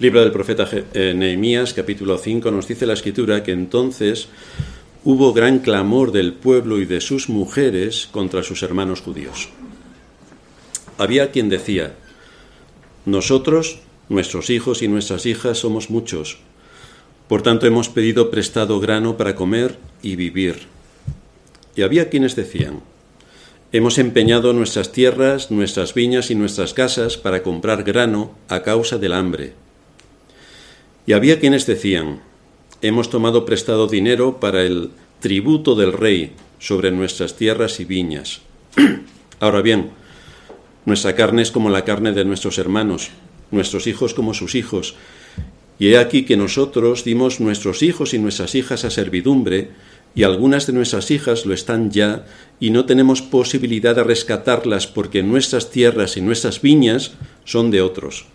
Libro del profeta eh, Nehemías, capítulo 5, nos dice la escritura que entonces hubo gran clamor del pueblo y de sus mujeres contra sus hermanos judíos. Había quien decía, nosotros, nuestros hijos y nuestras hijas somos muchos, por tanto hemos pedido prestado grano para comer y vivir. Y había quienes decían, hemos empeñado nuestras tierras, nuestras viñas y nuestras casas para comprar grano a causa del hambre y había quienes decían, hemos tomado prestado dinero para el tributo del rey sobre nuestras tierras y viñas. Ahora bien, nuestra carne es como la carne de nuestros hermanos, nuestros hijos como sus hijos. Y he aquí que nosotros dimos nuestros hijos y nuestras hijas a servidumbre, y algunas de nuestras hijas lo están ya, y no tenemos posibilidad de rescatarlas porque nuestras tierras y nuestras viñas son de otros.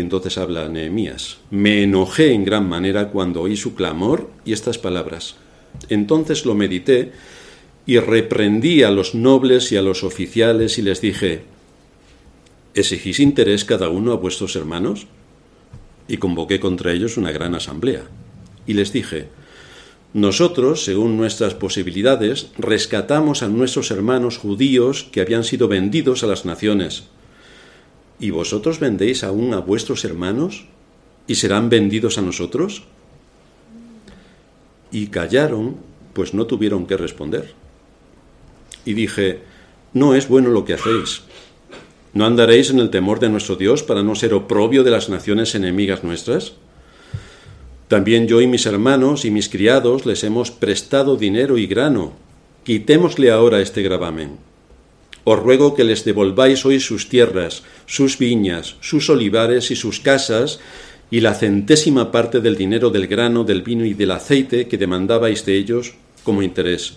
Entonces habla Nehemías, me enojé en gran manera cuando oí su clamor y estas palabras. Entonces lo medité y reprendí a los nobles y a los oficiales y les dije, ¿exigís interés cada uno a vuestros hermanos? Y convoqué contra ellos una gran asamblea. Y les dije, nosotros, según nuestras posibilidades, rescatamos a nuestros hermanos judíos que habían sido vendidos a las naciones ¿Y vosotros vendéis aún a vuestros hermanos y serán vendidos a nosotros? Y callaron, pues no tuvieron que responder. Y dije, no es bueno lo que hacéis. ¿No andaréis en el temor de nuestro Dios para no ser oprobio de las naciones enemigas nuestras? También yo y mis hermanos y mis criados les hemos prestado dinero y grano. Quitémosle ahora este gravamen os ruego que les devolváis hoy sus tierras, sus viñas, sus olivares y sus casas, y la centésima parte del dinero del grano, del vino y del aceite que demandabais de ellos como interés.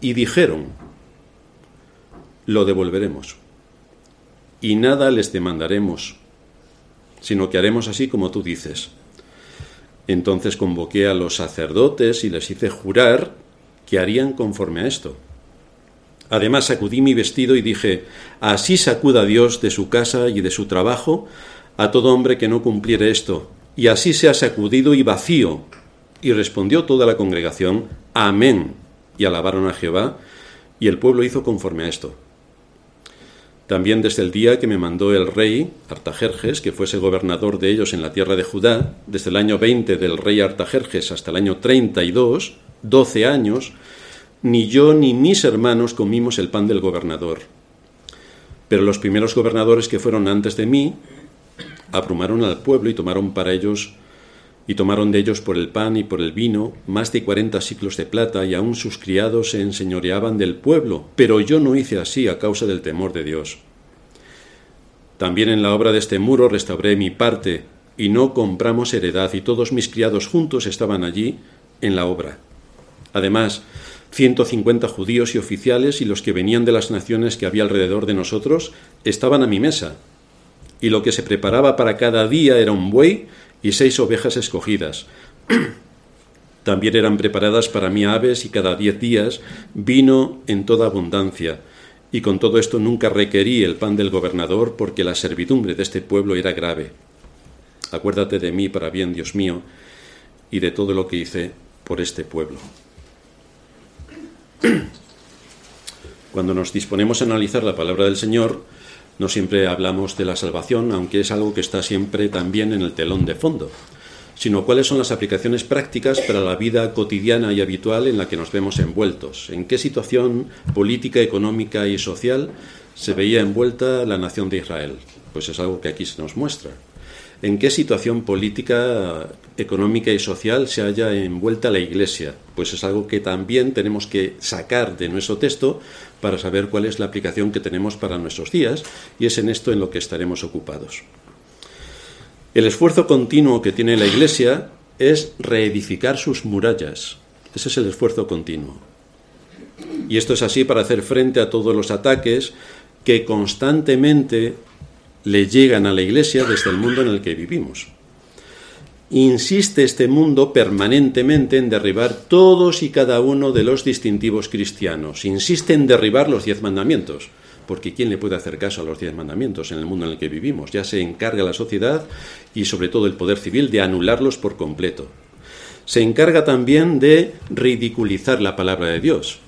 Y dijeron, lo devolveremos, y nada les demandaremos, sino que haremos así como tú dices. Entonces convoqué a los sacerdotes y les hice jurar que harían conforme a esto. Además sacudí mi vestido y dije, así sacuda Dios de su casa y de su trabajo a todo hombre que no cumpliere esto, y así sea sacudido y vacío. Y respondió toda la congregación, Amén, y alabaron a Jehová, y el pueblo hizo conforme a esto. También desde el día que me mandó el rey Artajerjes, que fuese gobernador de ellos en la tierra de Judá, desde el año 20 del rey Artajerjes hasta el año 32, doce años, ni yo ni mis hermanos comimos el pan del gobernador. Pero los primeros gobernadores que fueron antes de mí abrumaron al pueblo y tomaron para ellos y tomaron de ellos por el pan y por el vino más de cuarenta ciclos de plata, y aun sus criados se enseñoreaban del pueblo, pero yo no hice así a causa del temor de Dios. También en la obra de este muro restauré mi parte, y no compramos heredad, y todos mis criados juntos estaban allí en la obra. Además, 150 judíos y oficiales y los que venían de las naciones que había alrededor de nosotros estaban a mi mesa. Y lo que se preparaba para cada día era un buey y seis ovejas escogidas. También eran preparadas para mí aves y cada diez días vino en toda abundancia. Y con todo esto nunca requerí el pan del gobernador porque la servidumbre de este pueblo era grave. Acuérdate de mí para bien, Dios mío, y de todo lo que hice por este pueblo. Cuando nos disponemos a analizar la palabra del Señor, no siempre hablamos de la salvación, aunque es algo que está siempre también en el telón de fondo, sino cuáles son las aplicaciones prácticas para la vida cotidiana y habitual en la que nos vemos envueltos, en qué situación política, económica y social se veía envuelta la nación de Israel. Pues es algo que aquí se nos muestra en qué situación política, económica y social se haya envuelta la Iglesia. Pues es algo que también tenemos que sacar de nuestro texto para saber cuál es la aplicación que tenemos para nuestros días y es en esto en lo que estaremos ocupados. El esfuerzo continuo que tiene la Iglesia es reedificar sus murallas. Ese es el esfuerzo continuo. Y esto es así para hacer frente a todos los ataques que constantemente le llegan a la Iglesia desde el mundo en el que vivimos. Insiste este mundo permanentemente en derribar todos y cada uno de los distintivos cristianos. Insiste en derribar los diez mandamientos. porque ¿quién le puede hacer caso a los diez mandamientos en el mundo en el que vivimos? Ya se encarga la sociedad y sobre todo el poder civil de anularlos por completo. Se encarga también de ridiculizar la palabra de Dios.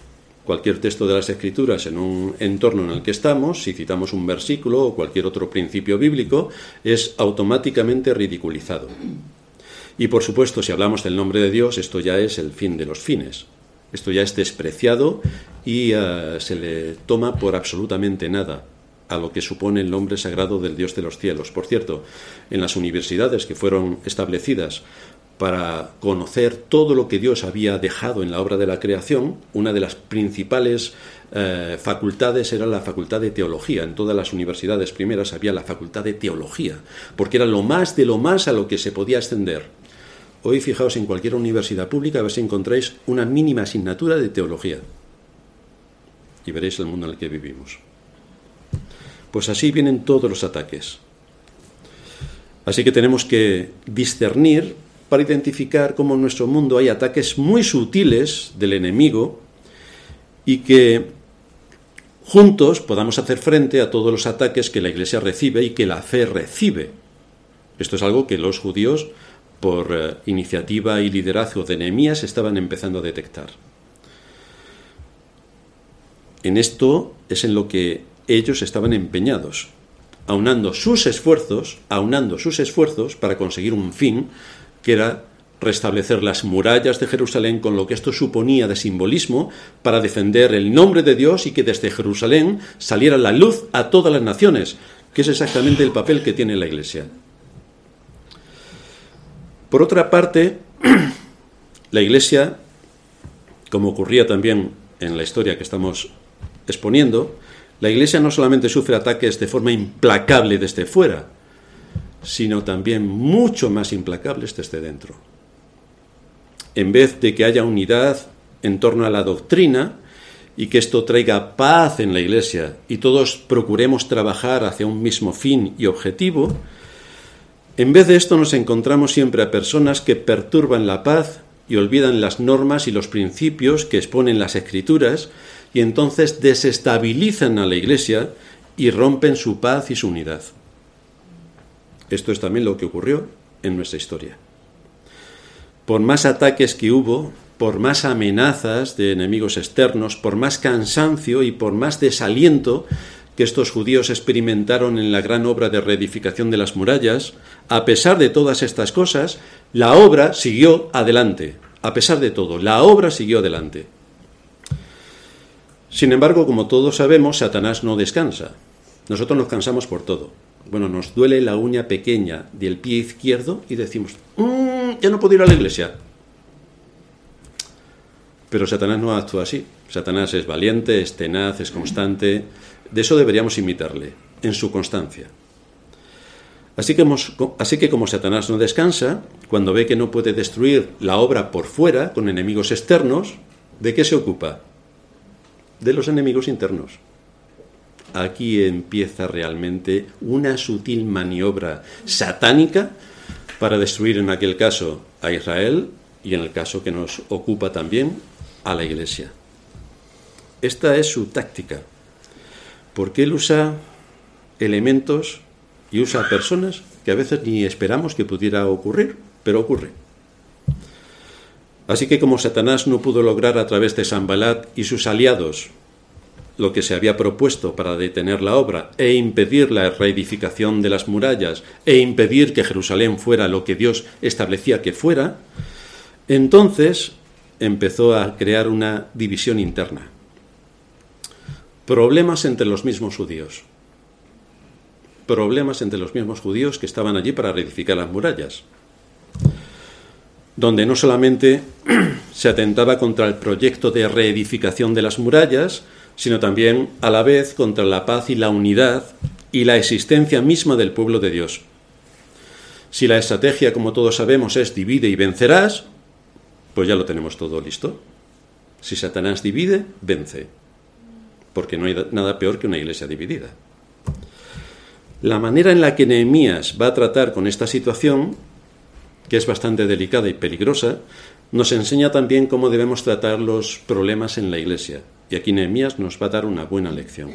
Cualquier texto de las Escrituras en un entorno en el que estamos, si citamos un versículo o cualquier otro principio bíblico, es automáticamente ridiculizado. Y por supuesto, si hablamos del nombre de Dios, esto ya es el fin de los fines. Esto ya es despreciado y eh, se le toma por absolutamente nada a lo que supone el nombre sagrado del Dios de los cielos. Por cierto, en las universidades que fueron establecidas para conocer todo lo que Dios había dejado en la obra de la creación, una de las principales eh, facultades era la facultad de teología. En todas las universidades primeras había la facultad de teología, porque era lo más de lo más a lo que se podía ascender. Hoy fijaos en cualquier universidad pública a ver si encontráis una mínima asignatura de teología. Y veréis el mundo en el que vivimos. Pues así vienen todos los ataques. Así que tenemos que discernir para identificar cómo en nuestro mundo hay ataques muy sutiles del enemigo y que juntos podamos hacer frente a todos los ataques que la Iglesia recibe y que la fe recibe. Esto es algo que los judíos por eh, iniciativa y liderazgo de Nehemías estaban empezando a detectar. En esto es en lo que ellos estaban empeñados, aunando sus esfuerzos, aunando sus esfuerzos para conseguir un fin que era restablecer las murallas de Jerusalén con lo que esto suponía de simbolismo para defender el nombre de Dios y que desde Jerusalén saliera la luz a todas las naciones, que es exactamente el papel que tiene la Iglesia. Por otra parte, la Iglesia, como ocurría también en la historia que estamos exponiendo, la Iglesia no solamente sufre ataques de forma implacable desde fuera, sino también mucho más implacables desde dentro. En vez de que haya unidad en torno a la doctrina y que esto traiga paz en la Iglesia y todos procuremos trabajar hacia un mismo fin y objetivo, en vez de esto nos encontramos siempre a personas que perturban la paz y olvidan las normas y los principios que exponen las escrituras y entonces desestabilizan a la Iglesia y rompen su paz y su unidad. Esto es también lo que ocurrió en nuestra historia. Por más ataques que hubo, por más amenazas de enemigos externos, por más cansancio y por más desaliento, que estos judíos experimentaron en la gran obra de reedificación de las murallas, a pesar de todas estas cosas, la obra siguió adelante. A pesar de todo, la obra siguió adelante. Sin embargo, como todos sabemos, Satanás no descansa. Nosotros nos cansamos por todo. Bueno, nos duele la uña pequeña del pie izquierdo y decimos, mm, ya no puedo ir a la iglesia. Pero Satanás no actúa así. Satanás es valiente, es tenaz, es constante, de eso deberíamos imitarle, en su constancia. Así que, así que como Satanás no descansa, cuando ve que no puede destruir la obra por fuera, con enemigos externos, ¿de qué se ocupa? De los enemigos internos. Aquí empieza realmente una sutil maniobra satánica para destruir en aquel caso a Israel y en el caso que nos ocupa también a la Iglesia. Esta es su táctica porque Él usa elementos y usa personas que a veces ni esperamos que pudiera ocurrir, pero ocurre. Así que como Satanás no pudo lograr a través de Sambalat y sus aliados lo que se había propuesto para detener la obra e impedir la reedificación de las murallas e impedir que Jerusalén fuera lo que Dios establecía que fuera, entonces empezó a crear una división interna problemas entre los mismos judíos. Problemas entre los mismos judíos que estaban allí para reedificar las murallas. Donde no solamente se atentaba contra el proyecto de reedificación de las murallas, sino también a la vez contra la paz y la unidad y la existencia misma del pueblo de Dios. Si la estrategia, como todos sabemos, es divide y vencerás, pues ya lo tenemos todo listo. Si Satanás divide, vence porque no hay nada peor que una iglesia dividida. La manera en la que Nehemías va a tratar con esta situación, que es bastante delicada y peligrosa, nos enseña también cómo debemos tratar los problemas en la iglesia. Y aquí Nehemías nos va a dar una buena lección.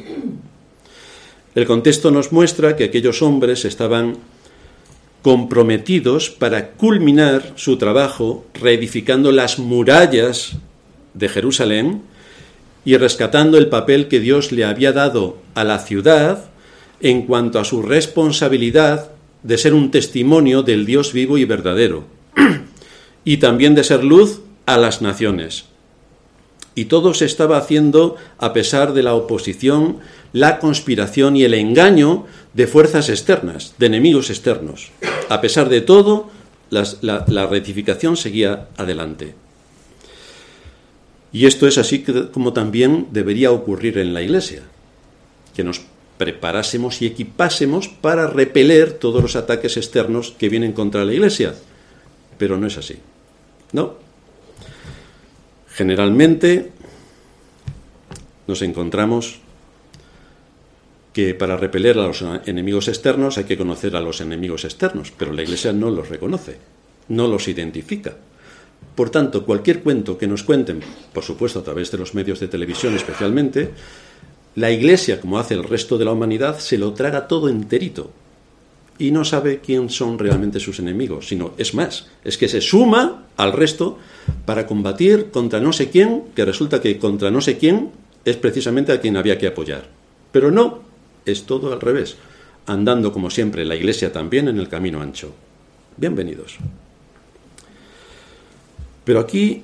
El contexto nos muestra que aquellos hombres estaban comprometidos para culminar su trabajo reedificando las murallas de Jerusalén y rescatando el papel que Dios le había dado a la ciudad en cuanto a su responsabilidad de ser un testimonio del Dios vivo y verdadero, y también de ser luz a las naciones. Y todo se estaba haciendo a pesar de la oposición, la conspiración y el engaño de fuerzas externas, de enemigos externos. A pesar de todo, la, rectificación seguía adelante. Y esto es así como también debería ocurrir en la Iglesia, que nos preparásemos y equipásemos para repeler todos los ataques externos que vienen contra la Iglesia. Pero no es así. No. Generalmente nos encontramos que para repeler a los enemigos externos hay que conocer a los enemigos externos, pero la Iglesia no los reconoce, no los identifica. Por tanto, cualquier cuento que nos cuenten, por supuesto a través de los medios de televisión especialmente, la Iglesia, como hace el resto de la humanidad, se lo traga todo enterito y no sabe quién son realmente sus enemigos, sino es más, es que se suma al resto para combatir contra no sé quién, que resulta que contra no sé quién es precisamente a quien había que apoyar. Pero no, es todo al revés, andando como siempre la Iglesia también en el camino ancho. Bienvenidos. Pero aquí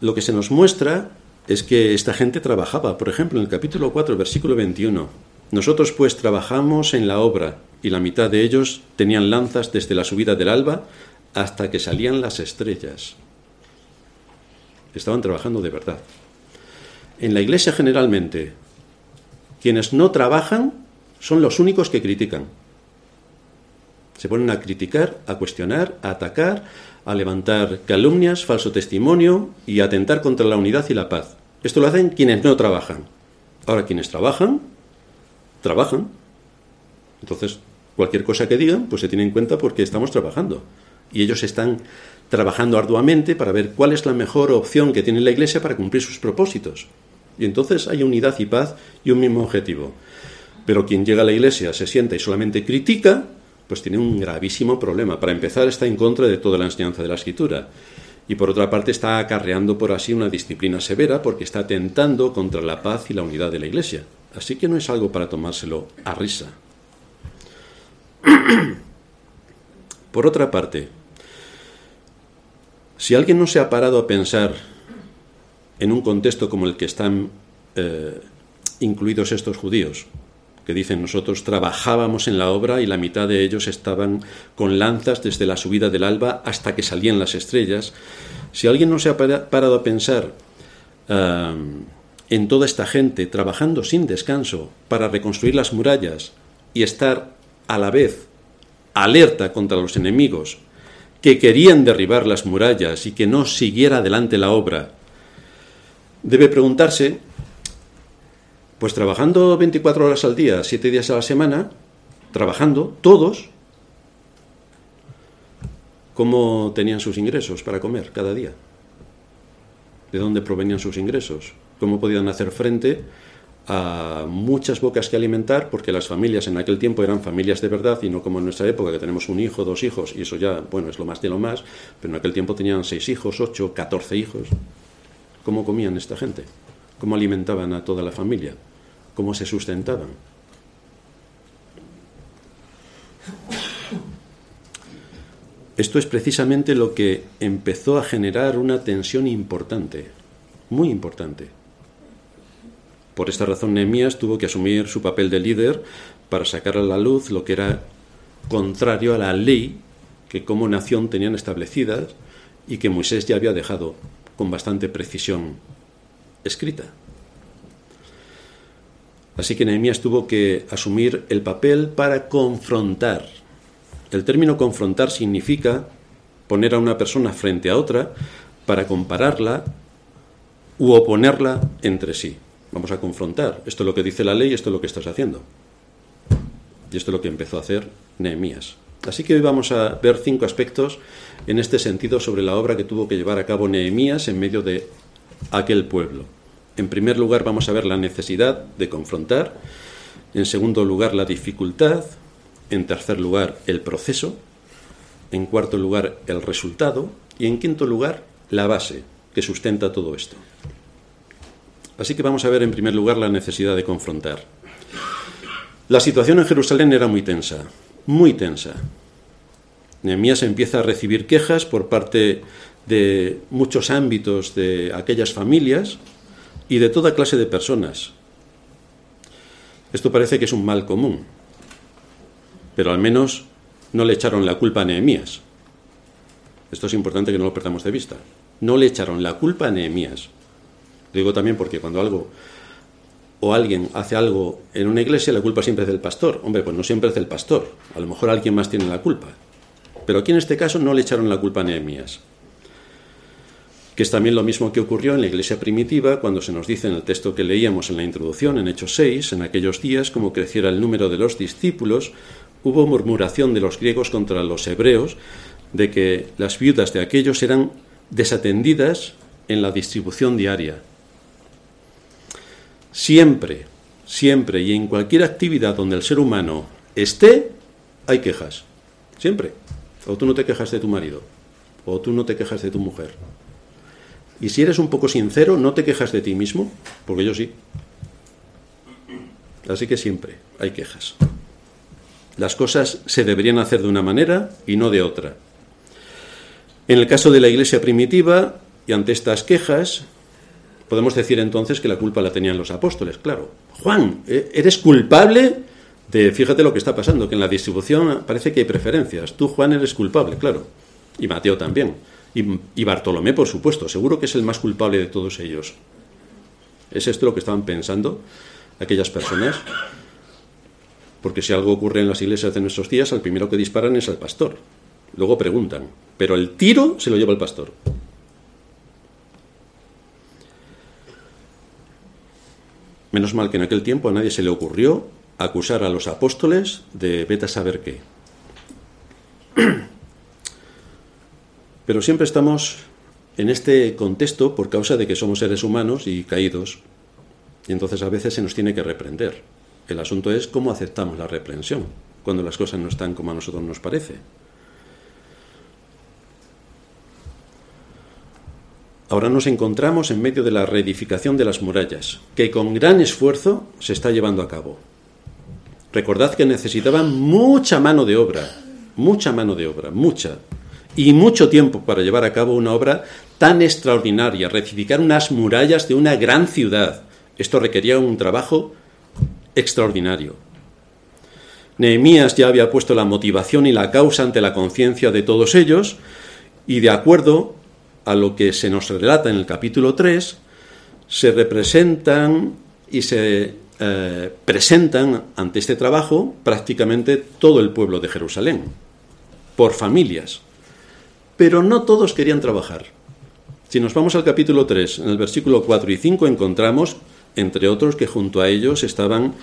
lo que se nos muestra es que esta gente trabajaba. Por ejemplo, en el capítulo 4, versículo 21. Nosotros pues trabajamos en la obra y la mitad de ellos tenían lanzas desde la subida del alba hasta que salían las estrellas. Estaban trabajando de verdad. En la iglesia generalmente, quienes no trabajan son los únicos que critican. Se ponen a criticar, a cuestionar, a atacar, a levantar calumnias, falso testimonio y a atentar contra la unidad y la paz. Esto lo hacen quienes no trabajan. Ahora, quienes trabajan, trabajan. Entonces, cualquier cosa que digan, pues se tiene en cuenta porque estamos trabajando. Y ellos están trabajando arduamente para ver cuál es la mejor opción que tiene la Iglesia para cumplir sus propósitos. Y entonces hay unidad y paz y un mismo objetivo. Pero quien llega a la Iglesia se sienta y solamente critica, pues tiene un gravísimo problema. Para empezar, está en contra de toda la enseñanza de la escritura. Y por otra parte, está acarreando por así una disciplina severa porque está atentando contra la paz y la unidad de la Iglesia. Así que no es algo para tomárselo a risa. Por otra parte, si alguien no se ha parado a pensar en un contexto como el que están eh, incluidos estos judíos, que dicen nosotros trabajábamos en la obra y la mitad de ellos estaban con lanzas desde la subida del alba hasta que salían las estrellas. Si alguien no se ha parado a pensar en toda esta gente trabajando sin descanso para reconstruir las murallas y estar a la vez alerta contra los enemigos que querían derribar las murallas y que no siguiera adelante la obra, debe preguntarse pues trabajando 24 horas al día, 7 días a la semana, trabajando, todos, ¿cómo tenían sus ingresos para comer cada día? ¿De dónde provenían sus ingresos? ¿Cómo podían hacer frente a muchas bocas que alimentar? Porque las familias en aquel tiempo eran familias de verdad y no como en nuestra época que tenemos un hijo, dos hijos y eso ya, bueno, es lo más de lo más, pero en aquel tiempo tenían seis hijos, ocho, catorce hijos. ¿Cómo comían esta gente? ¿Cómo alimentaban a toda la familia? cómo se sustentaban. Esto es precisamente lo que empezó a generar una tensión importante, muy importante. Por esta razón Nehemías tuvo que asumir su papel de líder para sacar a la luz lo que era contrario a la ley que como nación tenían establecidas y que Moisés ya había dejado con bastante precisión escrita. Así que Nehemías tuvo que asumir el papel para confrontar. El término confrontar significa poner a una persona frente a otra para compararla u oponerla entre sí. Vamos a confrontar. Esto es lo que dice la ley, esto es lo que estás haciendo. Y esto es lo que empezó a hacer Nehemías. Así que hoy vamos a ver cinco aspectos en este sentido sobre la obra que tuvo que llevar a cabo Nehemías en medio de aquel pueblo. En primer lugar, vamos a ver la necesidad de confrontar. En segundo lugar, la dificultad. En tercer lugar, el proceso. En cuarto lugar, el resultado. Y en quinto lugar, la base que sustenta todo esto. Así que vamos a ver en primer lugar la necesidad de confrontar. La situación en Jerusalén era muy tensa, muy tensa. Nehemías empieza a recibir quejas por parte de muchos ámbitos de aquellas familias y de toda clase de personas. Esto parece que es un mal común, pero al menos no le echaron la culpa a Nehemías. Esto es importante que no lo perdamos de vista. No le echaron la culpa a Nehemías. Lo digo también porque cuando algo o alguien hace algo en una iglesia, la culpa siempre es del pastor. Hombre, pues no siempre es del pastor. A lo mejor alguien más tiene la culpa. Pero aquí en este caso no le echaron la culpa a Nehemías que es también lo mismo que ocurrió en la iglesia primitiva cuando se nos dice en el texto que leíamos en la introducción, en Hechos 6, en aquellos días, como creciera el número de los discípulos, hubo murmuración de los griegos contra los hebreos de que las viudas de aquellos eran desatendidas en la distribución diaria. Siempre, siempre y en cualquier actividad donde el ser humano esté, hay quejas. Siempre. O tú no te quejas de tu marido, o tú no te quejas de tu mujer, y si eres un poco sincero, no te quejas de ti mismo, porque yo sí. Así que siempre hay quejas. Las cosas se deberían hacer de una manera y no de otra. En el caso de la iglesia primitiva, y ante estas quejas, podemos decir entonces que la culpa la tenían los apóstoles, claro. Juan, ¿e-, eres culpable de, fíjate lo que está pasando, que en la distribución parece que hay preferencias. Tú, Juan, eres culpable, claro. Y Mateo también. Y, Bartolomé, por supuesto, seguro que es el más culpable de todos ellos. ¿Es esto lo que estaban pensando aquellas personas? Porque si algo ocurre en las iglesias de nuestros días, al primero que disparan es al pastor. Luego preguntan, pero el tiro se lo lleva el pastor. Menos mal que en aquel tiempo a nadie se le ocurrió acusar a los apóstoles de vete a saber qué. Pero siempre estamos en este contexto por causa de que somos seres humanos y caídos. Y entonces a veces se nos tiene que reprender. El asunto es cómo aceptamos la reprensión cuando las cosas no están como a nosotros nos parece. Ahora nos encontramos en medio de la reedificación de las murallas, que con gran esfuerzo se está llevando a cabo. Recordad que necesitaban mucha mano de obra, mucha mano de obra, mucha, y mucho tiempo para llevar a cabo una obra tan extraordinaria, rectificar unas murallas de una gran ciudad. Esto requería un trabajo extraordinario. Nehemías ya había puesto la motivación y la causa ante la conciencia de todos ellos y de acuerdo a lo que se nos relata en el capítulo 3, se representan y se eh, presentan ante este trabajo prácticamente todo el pueblo de Jerusalén, por familias pero no todos querían trabajar. Si nos vamos al capítulo 3, en el versículo 4 y 5 encontramos, entre otros, que junto a ellos estaban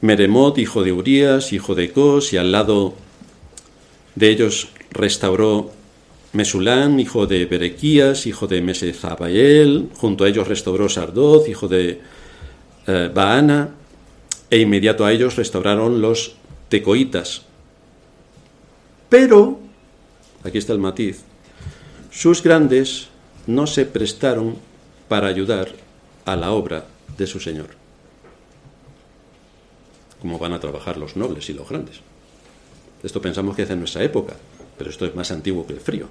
Meremot, hijo de Urías, hijo de Cos, y al lado de ellos restauró Mesulán, hijo de Berequías, hijo de Mesezabael, junto a ellos restauró Sardoz, hijo de eh, Baana, e inmediato a ellos restauraron los tecoitas. Pero aquí está el matiz, sus grandes no se prestaron para ayudar a la obra de su Señor. Como van a trabajar los nobles y los grandes. Esto pensamos que es en nuestra época, pero esto es más antiguo que el frío.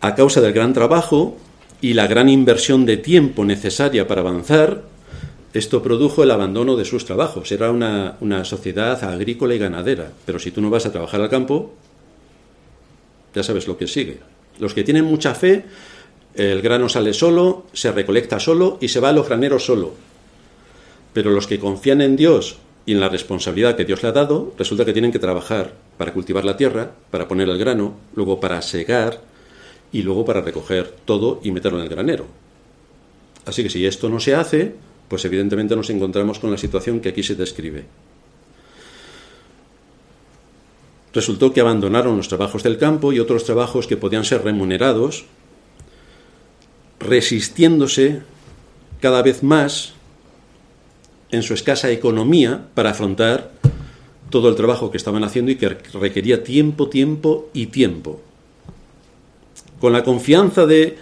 A causa del gran trabajo y la gran inversión de tiempo necesaria para avanzar, esto produjo el abandono de sus trabajos. Era una, una sociedad agrícola y ganadera, pero si tú no vas a trabajar al campo, ya sabes lo que sigue. Los que tienen mucha fe, el grano sale solo, se recolecta solo y se va a los graneros solo. Pero los que confían en Dios y en la responsabilidad que Dios le ha dado, resulta que tienen que trabajar para cultivar la tierra, para poner el grano, luego para segar y luego para recoger todo y meterlo en el granero. Así que si esto no se hace, pues evidentemente nos encontramos con la situación que aquí se describe. Resultó que abandonaron los trabajos del campo y otros trabajos que podían ser remunerados, resistiéndose cada vez más en su escasa economía para afrontar todo el trabajo que estaban haciendo y que requería tiempo, tiempo y tiempo. Con la confianza de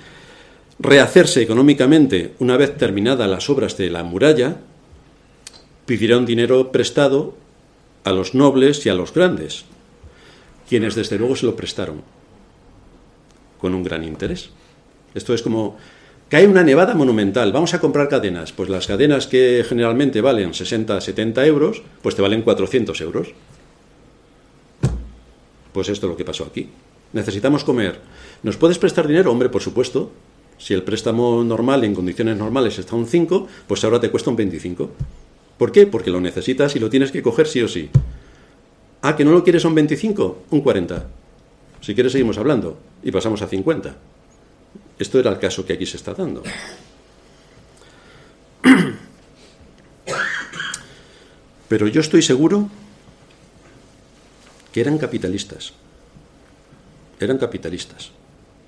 rehacerse económicamente una vez terminadas las obras de la muralla, pidieron dinero prestado a los nobles y a los grandes, quienes desde luego se lo prestaron con un gran interés. Esto es como Cae una nevada monumental, vamos a comprar cadenas. Pues las cadenas que generalmente valen 60, 70 euros, pues te valen 400 euros. Pues esto es lo que pasó aquí. Necesitamos comer. ¿Nos puedes prestar dinero? Hombre, por supuesto. Si el préstamo normal en condiciones normales está un 5, pues ahora te cuesta un 25. ¿Por qué? Porque lo necesitas y lo tienes que coger sí o sí. Ah, que no lo quieres un 25, un 40. Si quieres seguimos hablando y pasamos a 50. Esto era el caso que aquí se está dando. Pero yo estoy seguro que eran capitalistas. Eran capitalistas.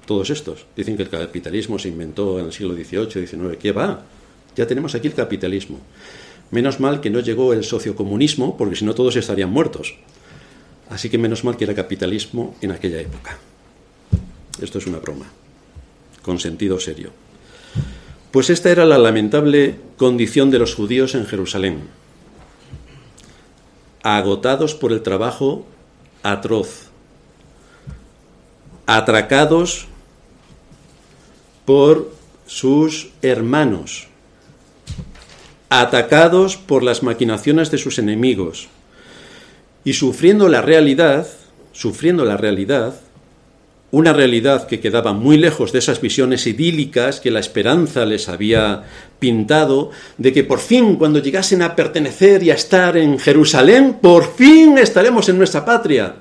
Todos estos. Dicen que el capitalismo se inventó en el siglo XVIII, XIX. ¿Qué va? Ya tenemos aquí el capitalismo. Menos mal que no llegó el sociocomunismo, porque si no todos estarían muertos. Así que menos mal que era capitalismo en aquella época. Esto es una broma con sentido serio. Pues esta era la lamentable condición de los judíos en Jerusalén, agotados por el trabajo atroz, atracados por sus hermanos, atacados por las maquinaciones de sus enemigos y sufriendo la realidad, sufriendo la realidad una realidad que quedaba muy lejos de esas visiones idílicas que la esperanza les había pintado, de que por fin cuando llegasen a pertenecer y a estar en Jerusalén, por fin estaremos en nuestra patria.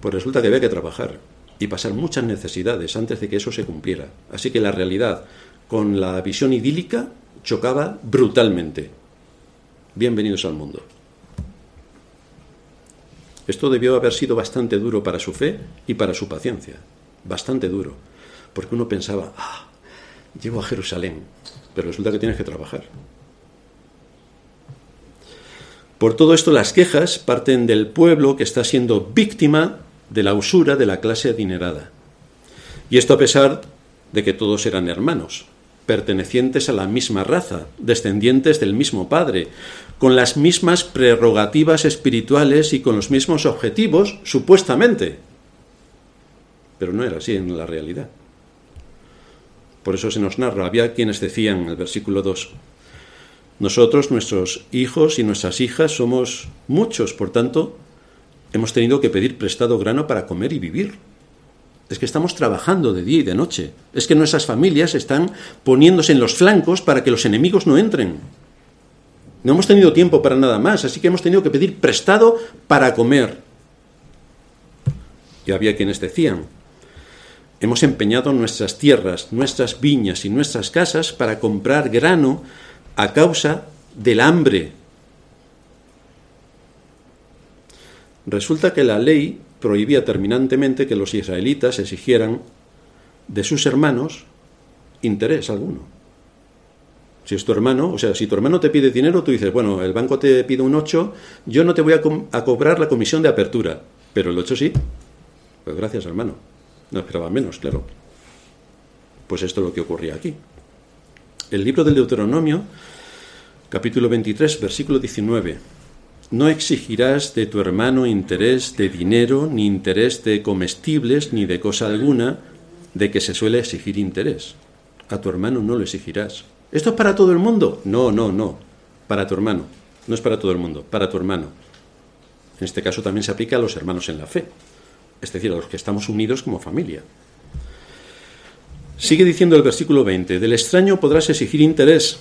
Pues resulta que había que trabajar y pasar muchas necesidades antes de que eso se cumpliera. Así que la realidad con la visión idílica chocaba brutalmente. Bienvenidos al mundo. Esto debió haber sido bastante duro para su fe y para su paciencia. Bastante duro. Porque uno pensaba, ah, llego a Jerusalén, pero resulta que tienes que trabajar. Por todo esto las quejas parten del pueblo que está siendo víctima de la usura de la clase adinerada. Y esto a pesar de que todos eran hermanos, pertenecientes a la misma raza, descendientes del mismo padre, con las mismas prerrogativas espirituales y con los mismos objetivos, supuestamente. Pero no era así en la realidad. Por eso se nos narra, había quienes decían en el versículo 2, nosotros, nuestros hijos y nuestras hijas, somos muchos, por tanto, hemos tenido que pedir prestado grano para comer y vivir. Es que estamos trabajando de día y de noche. Es que nuestras familias están poniéndose en los flancos para que los enemigos no entren. No hemos tenido tiempo para nada más, así que hemos tenido que pedir prestado para comer. Y había quienes decían, hemos empeñado nuestras tierras, nuestras viñas y nuestras casas para comprar grano a causa del hambre. Resulta que la ley prohibía terminantemente que los israelitas exigieran de sus hermanos interés alguno. Si es tu hermano, o sea, si tu hermano te pide dinero, tú dices, bueno, el banco te pide un 8, yo no te voy a, cobrar la comisión de apertura, pero el 8 sí. Pues gracias, hermano. No esperaba menos, claro. Pues esto es lo que ocurría aquí. El libro del Deuteronomio, capítulo 23, versículo 19. No exigirás de tu hermano interés de dinero, ni interés de comestibles, ni de cosa alguna, de que se suele exigir interés. A tu hermano no lo exigirás ¿Esto es para todo el mundo? No, no, no. Para tu hermano. No es para todo el mundo, para tu hermano. En este caso también se aplica a los hermanos en la fe, es decir, a los que estamos unidos como familia. Sigue diciendo el versículo 20, del extraño podrás exigir interés,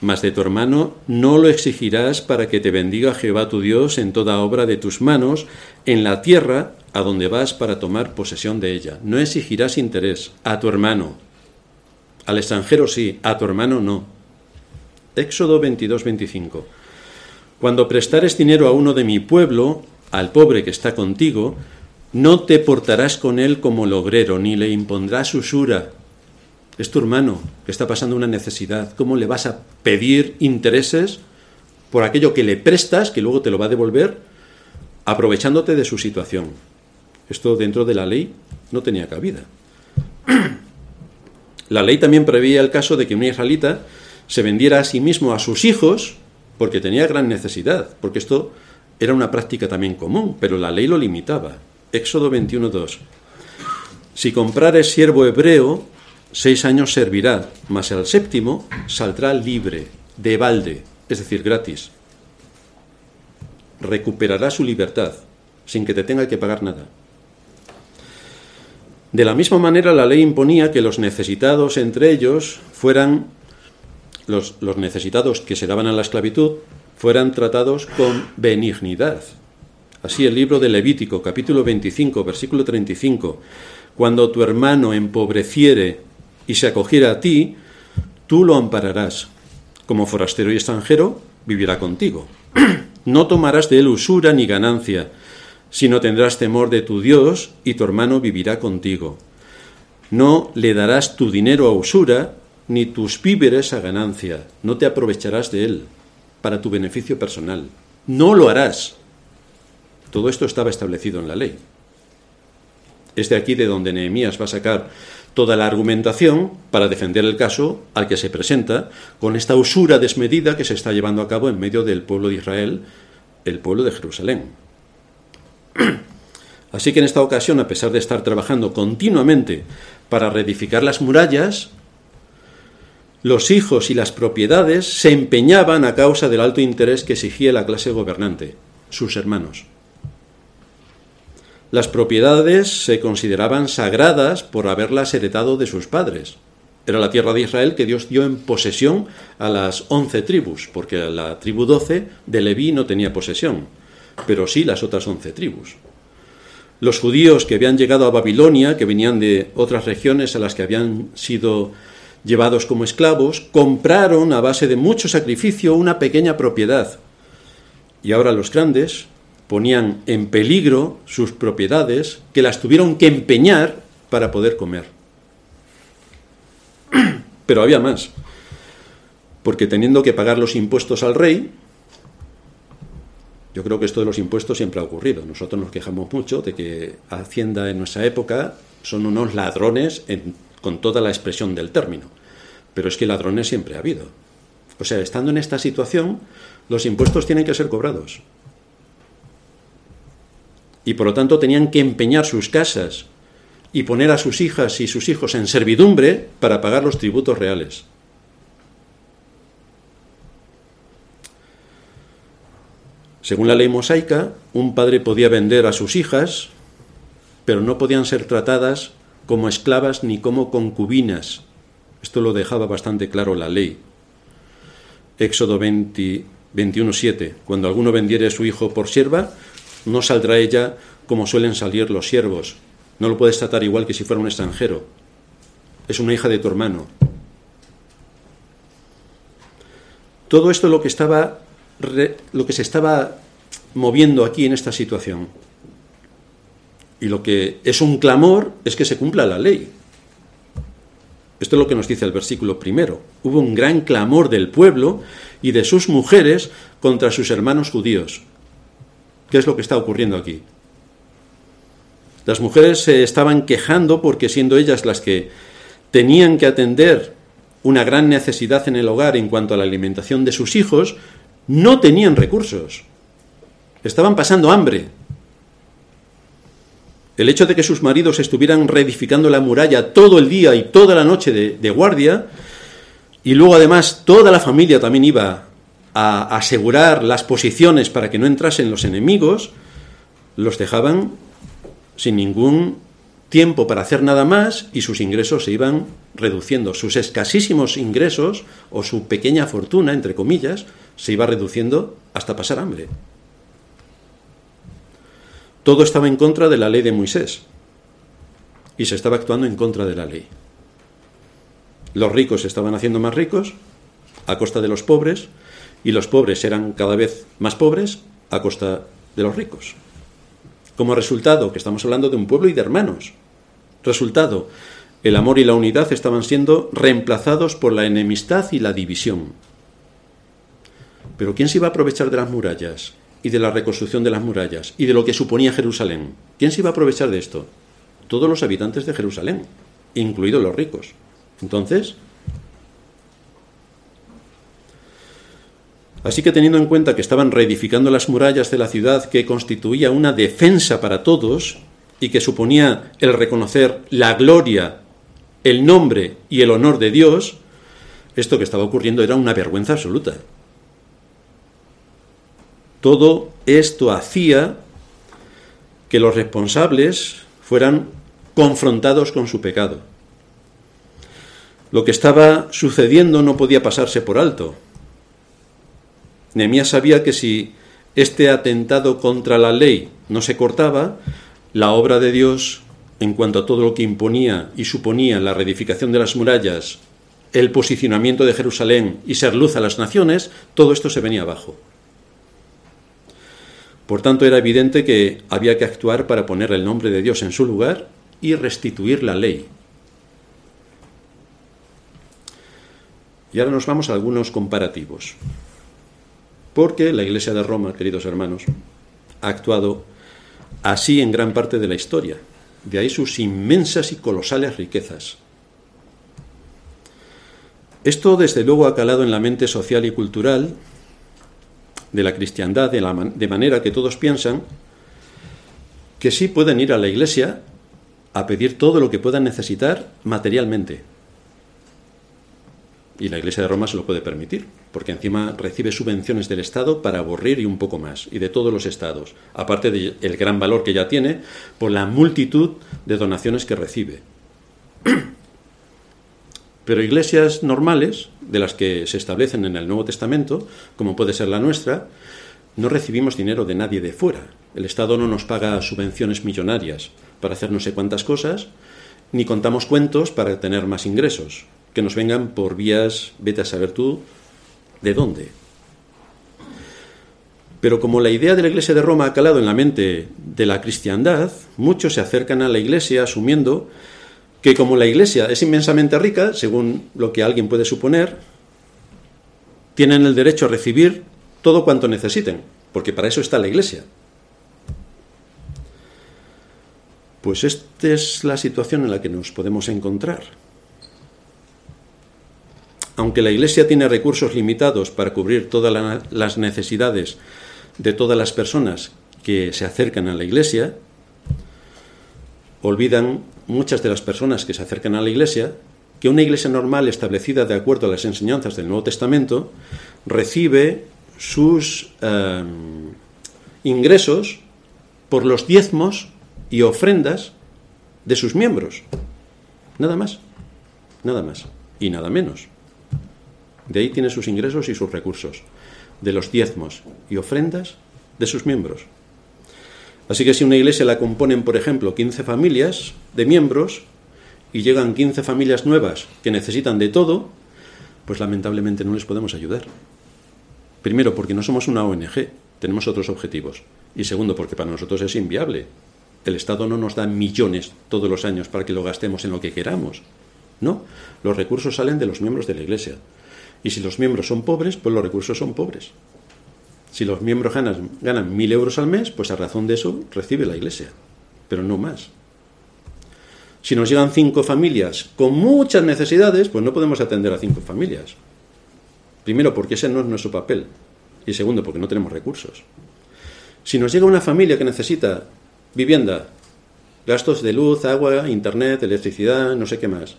mas de tu hermano no lo exigirás para que te bendiga Jehová tu Dios en toda obra de tus manos, en la tierra a donde vas para tomar posesión de ella. No exigirás interés a tu hermano, al extranjero sí, a tu hermano no. Éxodo 22, 25. Cuando prestares dinero a uno de mi pueblo, al pobre que está contigo, no te portarás con él como logrero, ni le impondrás usura. Es tu hermano que está pasando una necesidad. ¿Cómo le vas a pedir intereses por aquello que le prestas, que luego te lo va a devolver, aprovechándote de su situación. Esto dentro de la ley no tenía cabida. La ley también preveía el caso de que un israelita se vendiera a sí mismo a sus hijos porque tenía gran necesidad, porque esto era una práctica también común, pero la ley lo limitaba. Éxodo 21.2. Si comprares siervo hebreo, seis años servirá, mas al séptimo saldrá libre, de balde, es decir, gratis. Recuperará su libertad, sin que te tenga que pagar nada. De la misma manera, la ley imponía que los necesitados entre ellos fueran, los, necesitados que se daban a la esclavitud, fueran tratados con benignidad. Así el libro de Levítico, capítulo 25, versículo 35, cuando tu hermano empobreciere y se acogiera a ti, tú lo ampararás. Como forastero y extranjero, vivirá contigo. No tomarás de él usura ni ganancia, sino tendrás temor de tu Dios y tu hermano vivirá contigo. No le darás tu dinero a usura, ni tus víveres a ganancia, no te aprovecharás de él para tu beneficio personal. No lo harás. Todo esto estaba establecido en la ley. Es de aquí de donde Nehemías va a sacar toda la argumentación para defender el caso al que se presenta con esta usura desmedida que se está llevando a cabo en medio del pueblo de Israel, el pueblo de Jerusalén. Así que en esta ocasión, a pesar de estar trabajando continuamente para reedificar las murallas, los hijos y las propiedades se empeñaban a causa del alto interés que exigía la clase gobernante, sus hermanos. Las propiedades se consideraban sagradas por haberlas heredado de sus padres. Era la tierra de Israel que Dios dio en posesión a las once tribus, porque la tribu doce de Leví no tenía posesión, pero sí las otras once tribus. Los judíos que habían llegado a Babilonia, que venían de otras regiones a las que habían sido llevados como esclavos, compraron a base de mucho sacrificio una pequeña propiedad. Y ahora los grandes ponían en peligro sus propiedades que las tuvieron que empeñar para poder comer. Pero había más, porque teniendo que pagar los impuestos al rey, yo creo que esto de los impuestos siempre ha ocurrido. Nosotros nos quejamos mucho de que Hacienda en nuestra época son unos ladrones con toda la expresión del término. Pero es que ladrones siempre ha habido. O sea, estando en esta situación, los impuestos tienen que ser cobrados. Y por lo tanto tenían que empeñar sus casas y poner a sus hijas y sus hijos en servidumbre para pagar los tributos reales. Según la ley mosaica, un padre podía vender a sus hijas, pero no podían ser tratadas como esclavas ni como concubinas. Esto lo dejaba bastante claro la ley. Éxodo 21.7. Cuando alguno vendiere a su hijo por sierva, no saldrá ella como suelen salir los siervos. No lo puedes tratar igual que si fuera un extranjero. Es una hija de tu hermano. Todo esto lo que estaba lo que se estaba moviendo aquí en esta situación. Y lo que es un clamor es que se cumpla la ley. Esto es lo que nos dice el versículo primero. Hubo un gran clamor del pueblo y de sus mujeres contra sus hermanos judíos. ¿Qué es lo que está ocurriendo aquí? Las mujeres se estaban quejando porque siendo ellas las que tenían que atender una gran necesidad en el hogar en cuanto a la alimentación de sus hijos, no tenían recursos. Estaban pasando hambre. El hecho de que sus maridos estuvieran reedificando la muralla todo el día y toda la noche de, guardia, y luego además toda la familia también iba a asegurar las posiciones para que no entrasen los enemigos, los dejaban sin ningún tiempo para hacer nada más y sus ingresos se iban reduciendo. Sus escasísimos ingresos o su pequeña fortuna, entre comillas, se iba reduciendo hasta pasar hambre. Todo estaba en contra de la ley de Moisés y se estaba actuando en contra de la ley. Los ricos se estaban haciendo más ricos a costa de los pobres y los pobres eran cada vez más pobres a costa de los ricos. Como resultado, que estamos hablando de un pueblo y de hermanos. Resultado, el amor y la unidad estaban siendo reemplazados por la enemistad y la división. Pero ¿quién se iba a aprovechar de las murallas y de la reconstrucción de las murallas y de lo que suponía Jerusalén? ¿Quién se iba a aprovechar de esto? Todos los habitantes de Jerusalén, incluidos los ricos. Entonces, Así que teniendo en cuenta que estaban reedificando las murallas de la ciudad que constituía una defensa para todos y que suponía el reconocer la gloria, el nombre y el honor de Dios, esto que estaba ocurriendo era una vergüenza absoluta. Todo esto hacía que los responsables fueran confrontados con su pecado. Lo que estaba sucediendo no podía pasarse por alto. Nehemías sabía que si este atentado contra la ley no se cortaba, la obra de Dios, en cuanto a todo lo que imponía y suponía la reedificación de las murallas, el posicionamiento de Jerusalén y ser luz a las naciones, todo esto se venía abajo. Por tanto, era evidente que había que actuar para poner el nombre de Dios en su lugar y restituir la ley. Y ahora nos vamos a algunos comparativos. Porque la Iglesia de Roma, queridos hermanos, ha actuado así en gran parte de la historia. De ahí sus inmensas y colosales riquezas. Esto desde luego ha calado en la mente social y cultural de la cristiandad de, de, manera que todos piensan que sí pueden ir a la iglesia a pedir todo lo que puedan necesitar materialmente, y la Iglesia de Roma se lo puede permitir, porque encima recibe subvenciones del Estado para aburrir y un poco más, y de todos los estados, aparte del gran valor que ya tiene por la multitud de donaciones que recibe. Pero iglesias normales, de las que se establecen en el Nuevo Testamento, como puede ser la nuestra, no recibimos dinero de nadie de fuera. El Estado no nos paga subvenciones millonarias para hacer no sé cuántas cosas, ni contamos cuentos para tener más ingresos que nos vengan por vías, vete a saber tú, de dónde. Pero como la idea de la Iglesia de Roma ha calado en la mente de la cristiandad, muchos se acercan a la Iglesia asumiendo que como la Iglesia es inmensamente rica, según lo que alguien puede suponer, tienen el derecho a recibir todo cuanto necesiten, porque para eso está la Iglesia. Pues esta es la situación en la que nos podemos encontrar aunque la Iglesia tiene recursos limitados para cubrir todas las necesidades de todas las personas que se acercan a la Iglesia, olvidan muchas de las personas que se acercan a la Iglesia que una Iglesia normal establecida de acuerdo a las enseñanzas del Nuevo Testamento recibe sus em, ingresos por los diezmos y ofrendas de sus miembros. Nada más, nada más y nada menos. De ahí tiene sus ingresos y sus recursos, de los diezmos y ofrendas de sus miembros. Así que si una iglesia la componen, por ejemplo, 15 familias de miembros y llegan 15 familias nuevas que necesitan de todo, pues lamentablemente no les podemos ayudar. Primero, porque no somos una ONG, tenemos otros objetivos. Y segundo, porque para nosotros es inviable. El Estado no nos da millones todos los años para que lo gastemos en lo que queramos. No, los recursos salen de los miembros de la Iglesia. Y si los miembros son pobres, pues los recursos son pobres. Si los miembros ganan, mil euros al mes, pues a razón de eso recibe la iglesia, pero no más. Si nos llegan cinco familias con muchas necesidades, pues no podemos atender a cinco familias. Primero, porque ese no es nuestro papel. Y segundo, porque no tenemos recursos. Si nos llega una familia que necesita vivienda, gastos de luz, agua, internet, electricidad, no sé qué más,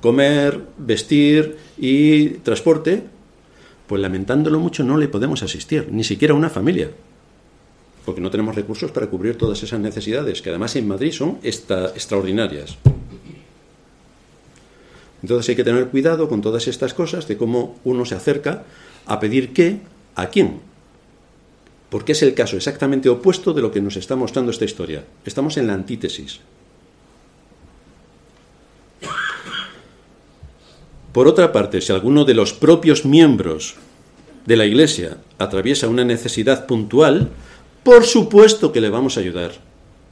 comer, vestir y transporte, pues lamentándolo mucho no le podemos asistir, ni siquiera a una familia, porque no tenemos recursos para cubrir todas esas necesidades, que además en Madrid son extraordinarias. Entonces hay que tener cuidado con todas estas cosas de cómo uno se acerca a pedir qué, a quién. Porque es el caso exactamente opuesto de lo que nos está mostrando esta historia. Estamos en la antítesis. Por otra parte, si alguno de los propios miembros de la Iglesia atraviesa una necesidad puntual, por supuesto que le vamos a ayudar.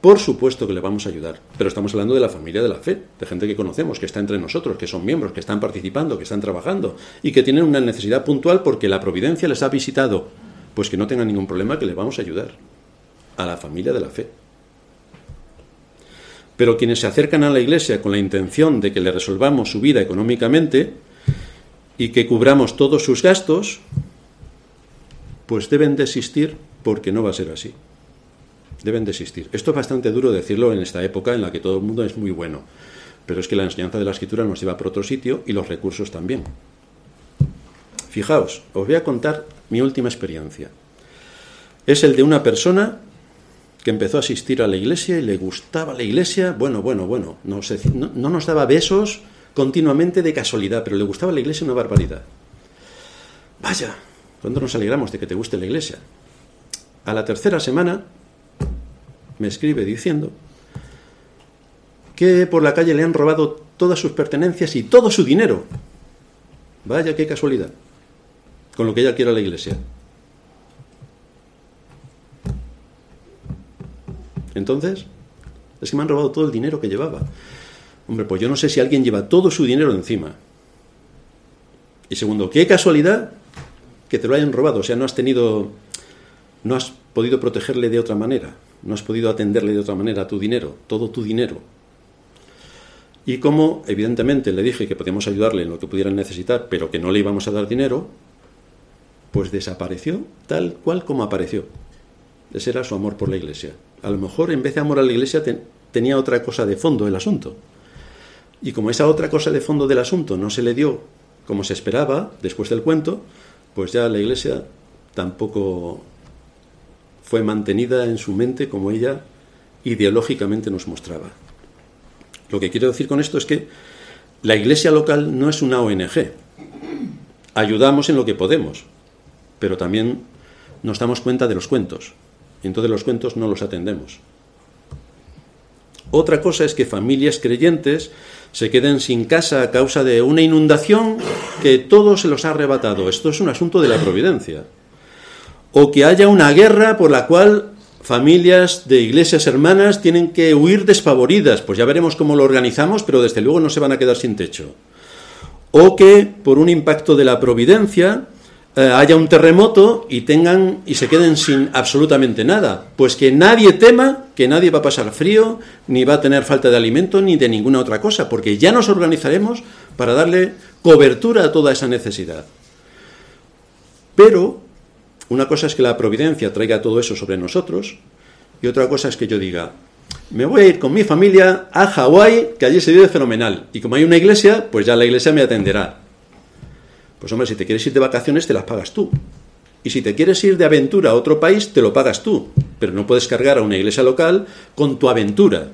Por supuesto que le vamos a ayudar, pero estamos hablando de la familia de la fe, de gente que conocemos, que está entre nosotros, que son miembros, que están participando, que están trabajando y que tienen una necesidad puntual porque la providencia les ha visitado. Pues que no tengan ningún problema, que le vamos a ayudar a la familia de la fe. Pero quienes se acercan a la iglesia con la intención de que le resolvamos su vida económicamente y que cubramos todos sus gastos, pues deben desistir porque no va a ser así. Deben desistir. Esto es bastante duro decirlo en esta época en la que todo el mundo es muy bueno, pero es que la enseñanza de la escritura nos lleva por otro sitio y los recursos también. Fijaos, os voy a contar mi última experiencia. Es el de una persona que empezó a asistir a la iglesia y le gustaba la iglesia, bueno, bueno, bueno, no, no, nos daba besos continuamente de casualidad, pero le gustaba la iglesia una barbaridad. Vaya, ¿cuándo nos alegramos de que te guste la iglesia? A la tercera semana me escribe diciendo que por la calle le han robado todas sus pertenencias y todo su dinero. Vaya, qué casualidad. Con lo que ella quiere la iglesia. Entonces, es que me han robado todo el dinero que llevaba. Hombre, pues yo no sé si alguien lleva todo su dinero encima. Y segundo, qué casualidad que te lo hayan robado. O sea, no has tenido, no has podido protegerle de otra manera, no has podido atenderle de otra manera a tu dinero, todo tu dinero. Y como evidentemente le dije que podíamos ayudarle en lo que pudieran necesitar, pero que no le íbamos a dar dinero, pues desapareció tal cual como apareció. Ese era su amor por la iglesia a lo mejor en vez de amor a la iglesia tenía otra cosa de fondo el asunto. Y como esa otra cosa de fondo del asunto no se le dio como se esperaba después del cuento, pues ya la iglesia tampoco fue mantenida en su mente como ella ideológicamente nos mostraba. Lo que quiero decir con esto es que la iglesia local no es una ONG. Ayudamos en lo que podemos, pero también nos damos cuenta de los cuentos. Y entonces los cuentos no los atendemos. Otra cosa es que familias creyentes se queden sin casa a causa de una inundación que todo se los ha arrebatado. Esto es un asunto de la providencia. O que haya una guerra por la cual familias de iglesias hermanas tienen que huir desfavoridas. Pues ya veremos cómo lo organizamos, pero desde luego no se van a quedar sin techo. O que por un impacto de la providencia eh, haya un terremoto y tengan y se queden sin absolutamente nada. Pues que nadie tema que nadie va a pasar frío, ni va a tener falta de alimento, ni de ninguna otra cosa, porque ya nos organizaremos para darle cobertura a toda esa necesidad. Pero una cosa es que la providencia traiga todo eso sobre nosotros, y otra cosa es que yo diga, me voy a ir con mi familia a Hawái, que allí se vive fenomenal, y como hay una iglesia, pues ya la iglesia me atenderá. Pues hombre, si te quieres ir de vacaciones, te las pagas tú. Y si te quieres ir de aventura a otro país, te lo pagas tú. Pero no puedes cargar a una iglesia local con tu aventura.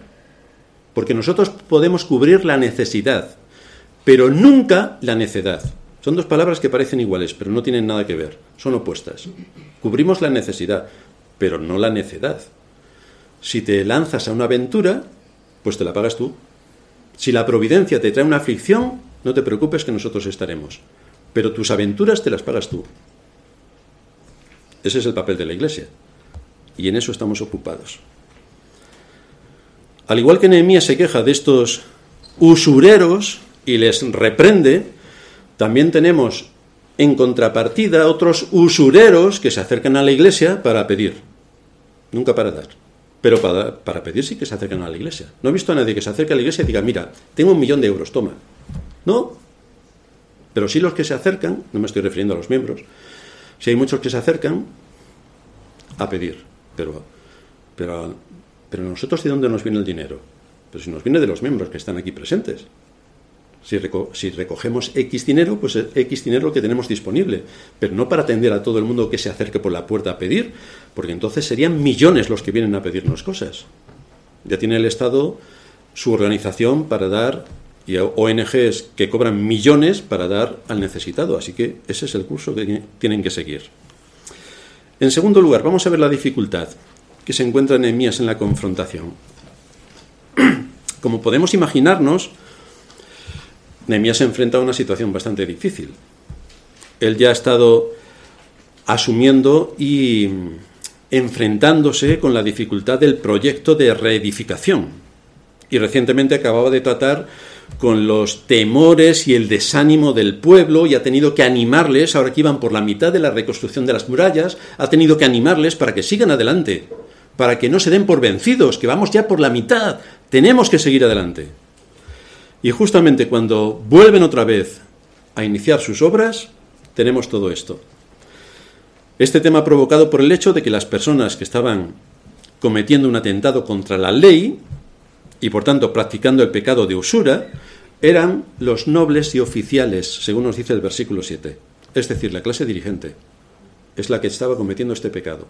Porque nosotros podemos cubrir la necesidad, pero nunca la necedad. Son dos palabras que parecen iguales, pero no tienen nada que ver. Son opuestas. Cubrimos la necesidad, pero no la necedad. Si te lanzas a una aventura, pues te la pagas tú. Si la providencia te trae una aflicción, no te preocupes que nosotros estaremos pero tus aventuras te las pagas tú. Ese es el papel de la Iglesia. Y en eso estamos ocupados. Al igual que Nehemías se queja de estos usureros y les reprende, también tenemos en contrapartida otros usureros que se acercan a la iglesia para pedir. Nunca para dar. Pero para, para, pedir sí que se acercan a la iglesia. No he visto a nadie que se acerque a la iglesia y diga, mira, tengo un millón de euros, toma. No, pero sí los que se acercan, no me estoy refiriendo a los miembros, si hay muchos que se acercan a pedir, pero, pero, pero nosotros de dónde nos viene el dinero? Pues si nos viene de los miembros que están aquí presentes. Si, si, recogemos X dinero, pues X dinero que tenemos disponible, pero no para atender a todo el mundo que se acerque por la puerta a pedir, porque entonces serían millones los que vienen a pedirnos cosas. Ya tiene el Estado su organización para dar y ONGs que cobran millones para dar al necesitado. Así que ese es el curso que tienen que seguir. En segundo lugar, vamos a ver la dificultad que se encuentra en Nehemías en la confrontación. Como podemos imaginarnos, Nehemías se enfrenta a una situación bastante difícil. Él ya ha estado asumiendo y enfrentándose con la dificultad del proyecto de reedificación. Y recientemente acababa de tratar con los temores y el desánimo del pueblo y ha tenido que animarles, ahora que iban por la mitad de la reconstrucción de las murallas, ha tenido que animarles para que sigan adelante, para que no se den por vencidos, que vamos ya por la mitad, tenemos que seguir adelante. Y justamente cuando vuelven otra vez a iniciar sus obras, tenemos todo esto. Este tema provocado por el hecho de que las personas que estaban cometiendo un atentado contra la ley y por tanto practicando el pecado de usura eran los nobles y oficiales, según nos dice el versículo 7. Es decir, la clase dirigente es la que estaba cometiendo este pecado.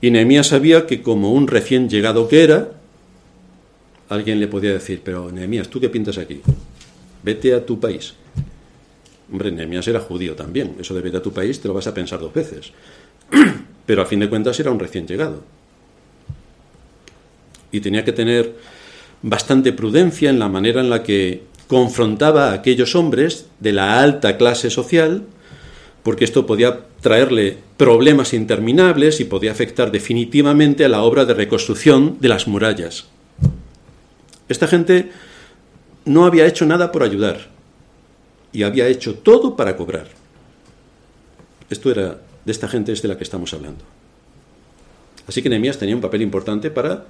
Y Nehemías sabía que como un recién llegado que era, alguien le podía decir, pero Nehemías, ¿tú qué pintas aquí? Vete a tu país. Hombre, Nehemías era judío también. Eso de vete a tu país te lo vas a pensar dos veces. Pero a fin de cuentas era un recién llegado. Y tenía que tener bastante prudencia en la manera en la que confrontaba a aquellos hombres de la alta clase social, porque esto podía traerle problemas interminables y podía afectar definitivamente a la obra de reconstrucción de las murallas. Esta gente no había hecho nada por ayudar y había hecho todo para cobrar. Esto era de esta gente es de la que estamos hablando. Así que Nehemías tenía un papel importante para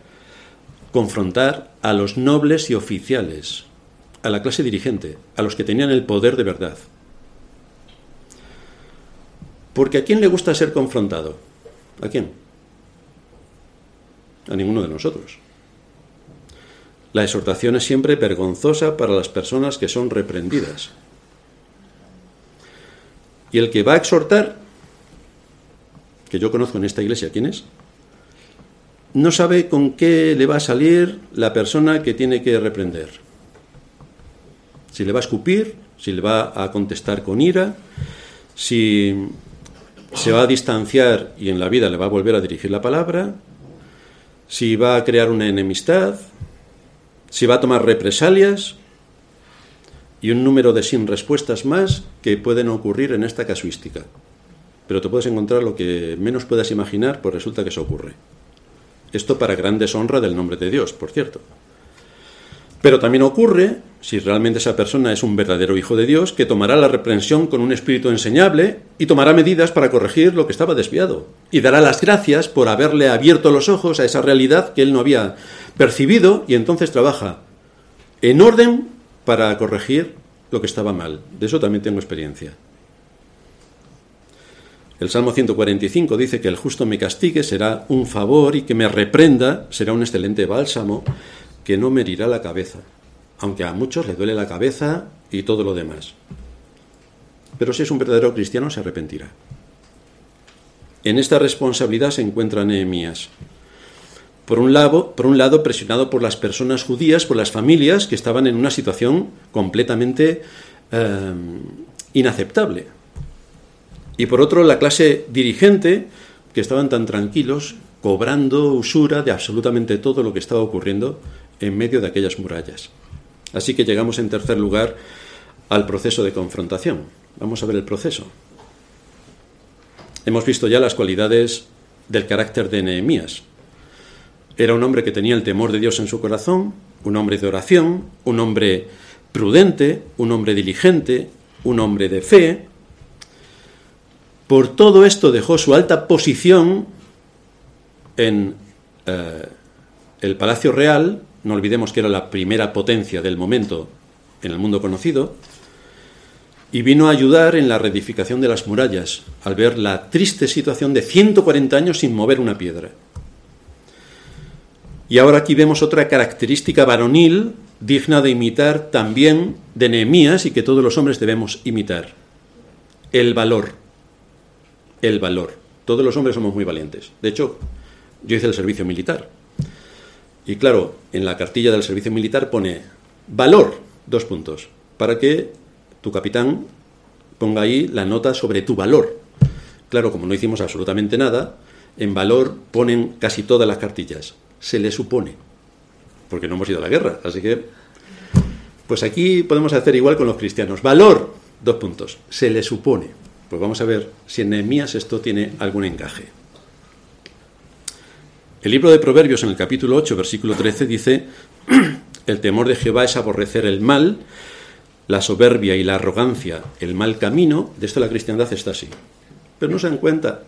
confrontar a los nobles y oficiales, a la clase dirigente, a los que tenían el poder de verdad. Porque ¿a quién le gusta ser confrontado? ¿A quién? A ninguno de nosotros. La exhortación es siempre vergonzosa para las personas que son reprendidas. Y el que va a exhortar, que yo conozco en esta iglesia, ¿quién es? No sabe con qué le va a salir la persona que tiene que reprender. Si le va a escupir, si le va a contestar con ira, si se va a distanciar y en la vida le va a volver a dirigir la palabra, si va a crear una enemistad, si va a tomar represalias y un número de sin respuestas más que pueden ocurrir en esta casuística. Pero te puedes encontrar lo que menos puedas imaginar, pues resulta que eso ocurre. Esto para gran deshonra del nombre de Dios, por cierto. Pero también ocurre, si realmente esa persona es un verdadero hijo de Dios, que tomará la reprensión con un espíritu enseñable y tomará medidas para corregir lo que estaba desviado. Y dará las gracias por haberle abierto los ojos a esa realidad que él no había percibido y entonces trabaja en orden para corregir lo que estaba mal. De eso también tengo experiencia. El Salmo 145 dice que el justo me castigue será un favor y que me reprenda será un excelente bálsamo que no me herirá la cabeza, aunque a muchos le duele la cabeza y todo lo demás. Pero si es un verdadero cristiano se arrepentirá. En esta responsabilidad se encuentra Nehemías. Por un, lado, por un lado, presionado por las personas judías, por las familias que estaban en una situación completamente eh, inaceptable. Y por otro, la clase dirigente, que estaban tan tranquilos, cobrando usura de absolutamente todo lo que estaba ocurriendo en medio de aquellas murallas. Así que llegamos en tercer lugar al proceso de confrontación. Vamos a ver el proceso. Hemos visto ya las cualidades del carácter de Nehemías. Era un hombre que tenía el temor de Dios en su corazón, un hombre de oración, un hombre prudente, un hombre diligente, un hombre de fe. Por todo esto dejó su alta posición en eh, el Palacio Real, no olvidemos que era la primera potencia del momento en el mundo conocido, y vino a ayudar en la reedificación de las murallas, al ver la triste situación de 140 años sin mover una piedra. Y ahora aquí vemos otra característica varonil digna de imitar también de Nehemías y que todos los hombres debemos imitar. El valor. El valor. Todos los hombres somos muy valientes. De hecho, yo hice el servicio militar. Y claro, en la cartilla del servicio militar pone valor, dos puntos, para que tu capitán ponga ahí la nota sobre tu valor. Claro, como no hicimos absolutamente nada, en valor ponen casi todas las cartillas se le supone, porque no hemos ido a la guerra. Así que, pues aquí podemos hacer igual con los cristianos. Valor, dos puntos, se le supone. Pues vamos a ver si en Nehemías esto tiene algún encaje. El libro de Proverbios en el capítulo 8, versículo 13 dice, el temor de Jehová es aborrecer el mal, la soberbia y la arrogancia, el mal camino. De esto la cristiandad está así. Pero no se dan cuenta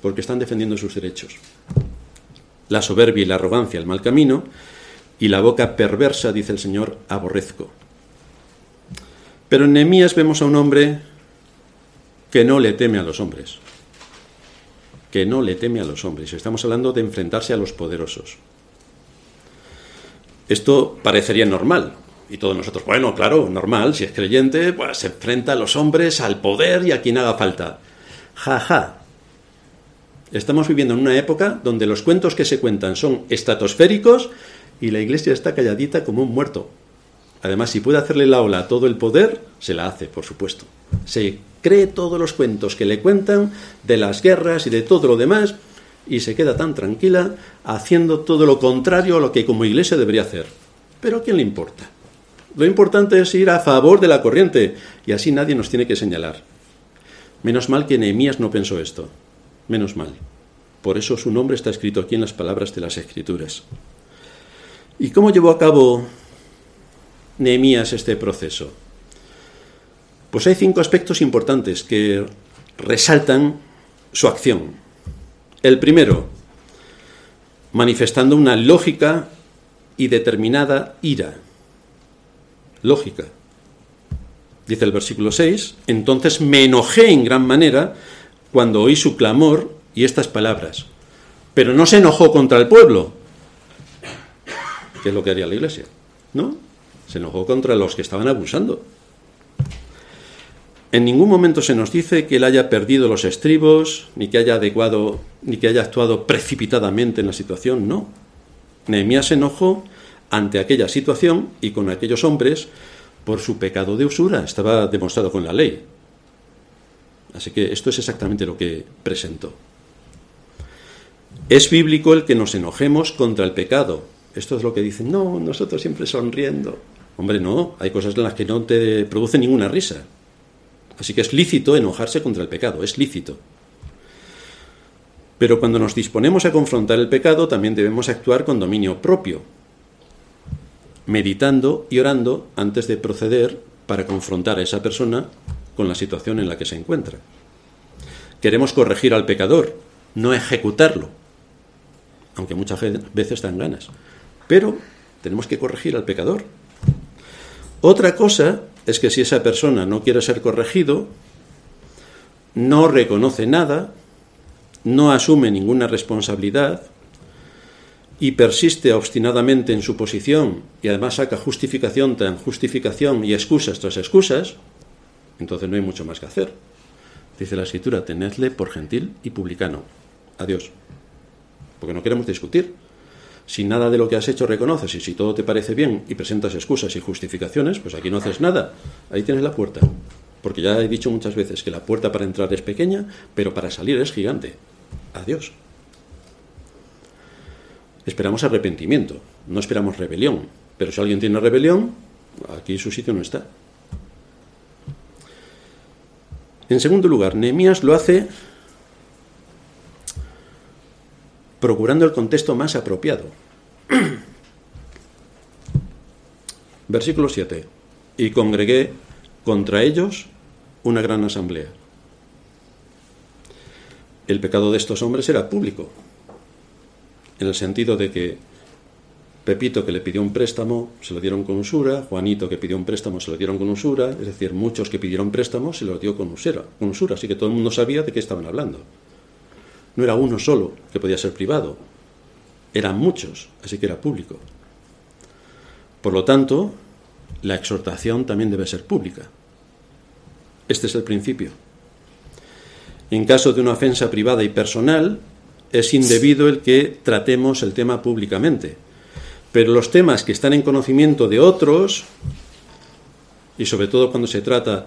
porque están defendiendo sus derechos. La soberbia y la arrogancia, el mal camino, y la boca perversa, dice el Señor, aborrezco. Pero en Nehemías vemos a un hombre que no le teme a los hombres. Que no le teme a los hombres. Estamos hablando de enfrentarse a los poderosos. Esto parecería normal. Y todos nosotros, bueno, claro, normal, si es creyente, pues se enfrenta a los hombres, al poder y a quien haga falta. Ja, ja. Estamos viviendo en una época donde los cuentos que se cuentan son estratosféricos y la iglesia está calladita como un muerto. Además, si puede hacerle la ola a todo el poder, se la hace, por supuesto. Se cree todos los cuentos que le cuentan de las guerras y de todo lo demás y se queda tan tranquila haciendo todo lo contrario a lo que como iglesia debería hacer. Pero ¿a quién le importa? Lo importante es ir a favor de la corriente y así nadie nos tiene que señalar. Menos mal que Nehemías no pensó esto. Menos mal. Por eso su nombre está escrito aquí en las palabras de las Escrituras. ¿Y cómo llevó a cabo Nehemías este proceso? Pues hay cinco aspectos importantes que resaltan su acción. El primero, manifestando una lógica y determinada ira. Lógica. Dice el versículo 6, entonces me enojé en gran manera cuando oí su clamor y estas palabras, pero no se enojó contra el pueblo, que es lo que haría la iglesia, ¿no? Se enojó contra los que estaban abusando. En ningún momento se nos dice que él haya perdido los estribos, ni que haya adecuado, ni que haya actuado precipitadamente en la situación, no. Nehemías se enojó ante aquella situación y con aquellos hombres por su pecado de usura, estaba demostrado con la ley. Así que esto es exactamente lo que presentó. Es bíblico el que nos enojemos contra el pecado, esto es lo que dicen, no, nosotros siempre sonriendo. Hombre, no, hay cosas en las que no te produce ninguna risa. Así que es lícito enojarse contra el pecado, es lícito. Pero cuando nos disponemos a confrontar el pecado, también debemos actuar con dominio propio, meditando y orando antes de proceder para confrontar a esa persona con la situación en la que se encuentra. Queremos corregir al pecador, no ejecutarlo, aunque muchas veces dan ganas. Pero tenemos que corregir al pecador. Otra cosa es que si esa persona no quiere ser corregido, no reconoce nada, no asume ninguna responsabilidad y persiste obstinadamente en su posición y además saca justificación tras justificación y excusas tras excusas, entonces no hay mucho más que hacer. Dice la escritura, tenedle por gentil y publicano. Adiós. Porque no queremos discutir. Si nada de lo que has hecho reconoces y si todo te parece bien y presentas excusas y justificaciones, pues aquí no haces nada. Ahí tienes la puerta. Porque ya he dicho muchas veces que la puerta para entrar es pequeña, pero para salir es gigante. Adiós. Esperamos arrepentimiento, no esperamos rebelión. Pero si alguien tiene rebelión, aquí su sitio no está. En segundo lugar, Nehemías lo hace procurando el contexto más apropiado. Versículo 7. Y congregué contra ellos una gran asamblea. El pecado de estos hombres era público, en el sentido de que Pepito que le pidió un préstamo se lo dieron con usura, Juanito que pidió un préstamo se lo dieron con usura, es decir, muchos que pidieron préstamo se lo dio con usura, con usura, así que todo el mundo sabía de qué estaban hablando. No era uno solo que podía ser privado, eran muchos, así que era público. Por lo tanto, la exhortación también debe ser pública. Este es el principio. En caso de una ofensa privada y personal, es indebido el que tratemos el tema públicamente. Pero los temas que están en conocimiento de otros, y sobre todo cuando se trata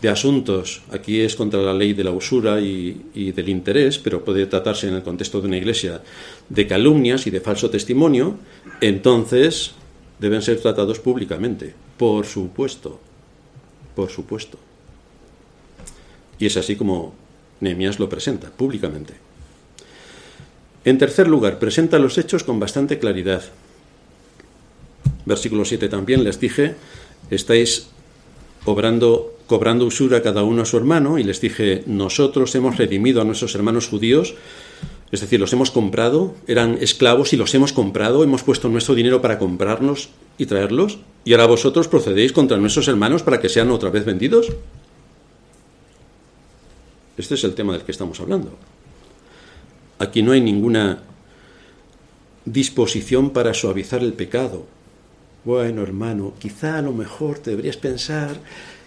de asuntos, aquí es contra la ley de la usura y, del interés, pero puede tratarse en el contexto de una iglesia de calumnias y de falso testimonio, entonces deben ser tratados públicamente, por supuesto, por supuesto. Y es así como Nehemías lo presenta públicamente. En tercer lugar, presenta los hechos con bastante claridad. Versículo 7 también les dije, estáis obrando, cobrando usura cada uno a su hermano, y les dije, nosotros hemos redimido a nuestros hermanos judíos, es decir, los hemos comprado, eran esclavos y los hemos comprado, hemos puesto nuestro dinero para comprarnos y traerlos, y ahora vosotros procedéis contra nuestros hermanos para que sean otra vez vendidos. Este es el tema del que estamos hablando. Aquí no hay ninguna disposición para suavizar el pecado. Bueno, hermano, quizá a lo mejor te deberías pensar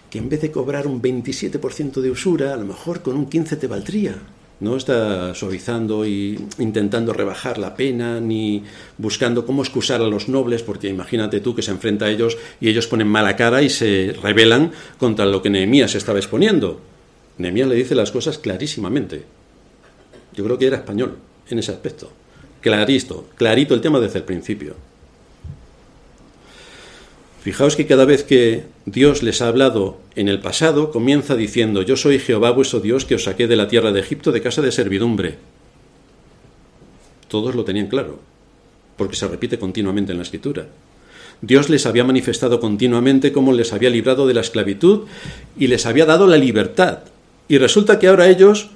que en vez de cobrar un 27% de usura, a lo mejor con un 15 te valdría. No está suavizando y intentando rebajar la pena, ni buscando cómo excusar a los nobles, porque imagínate tú que se enfrenta a ellos y ellos ponen mala cara y se rebelan contra lo que Nehemías estaba exponiendo. Nehemías le dice las cosas clarísimamente. Yo creo que era español en ese aspecto. Clarito, clarito el tema desde el principio. Fijaos que cada vez que Dios les ha hablado en el pasado, comienza diciendo, yo soy Jehová vuestro Dios que os saqué de la tierra de Egipto de casa de servidumbre. Todos lo tenían claro, porque se repite continuamente en la escritura. Dios les había manifestado continuamente cómo les había librado de la esclavitud y les había dado la libertad. Y resulta que ahora ellos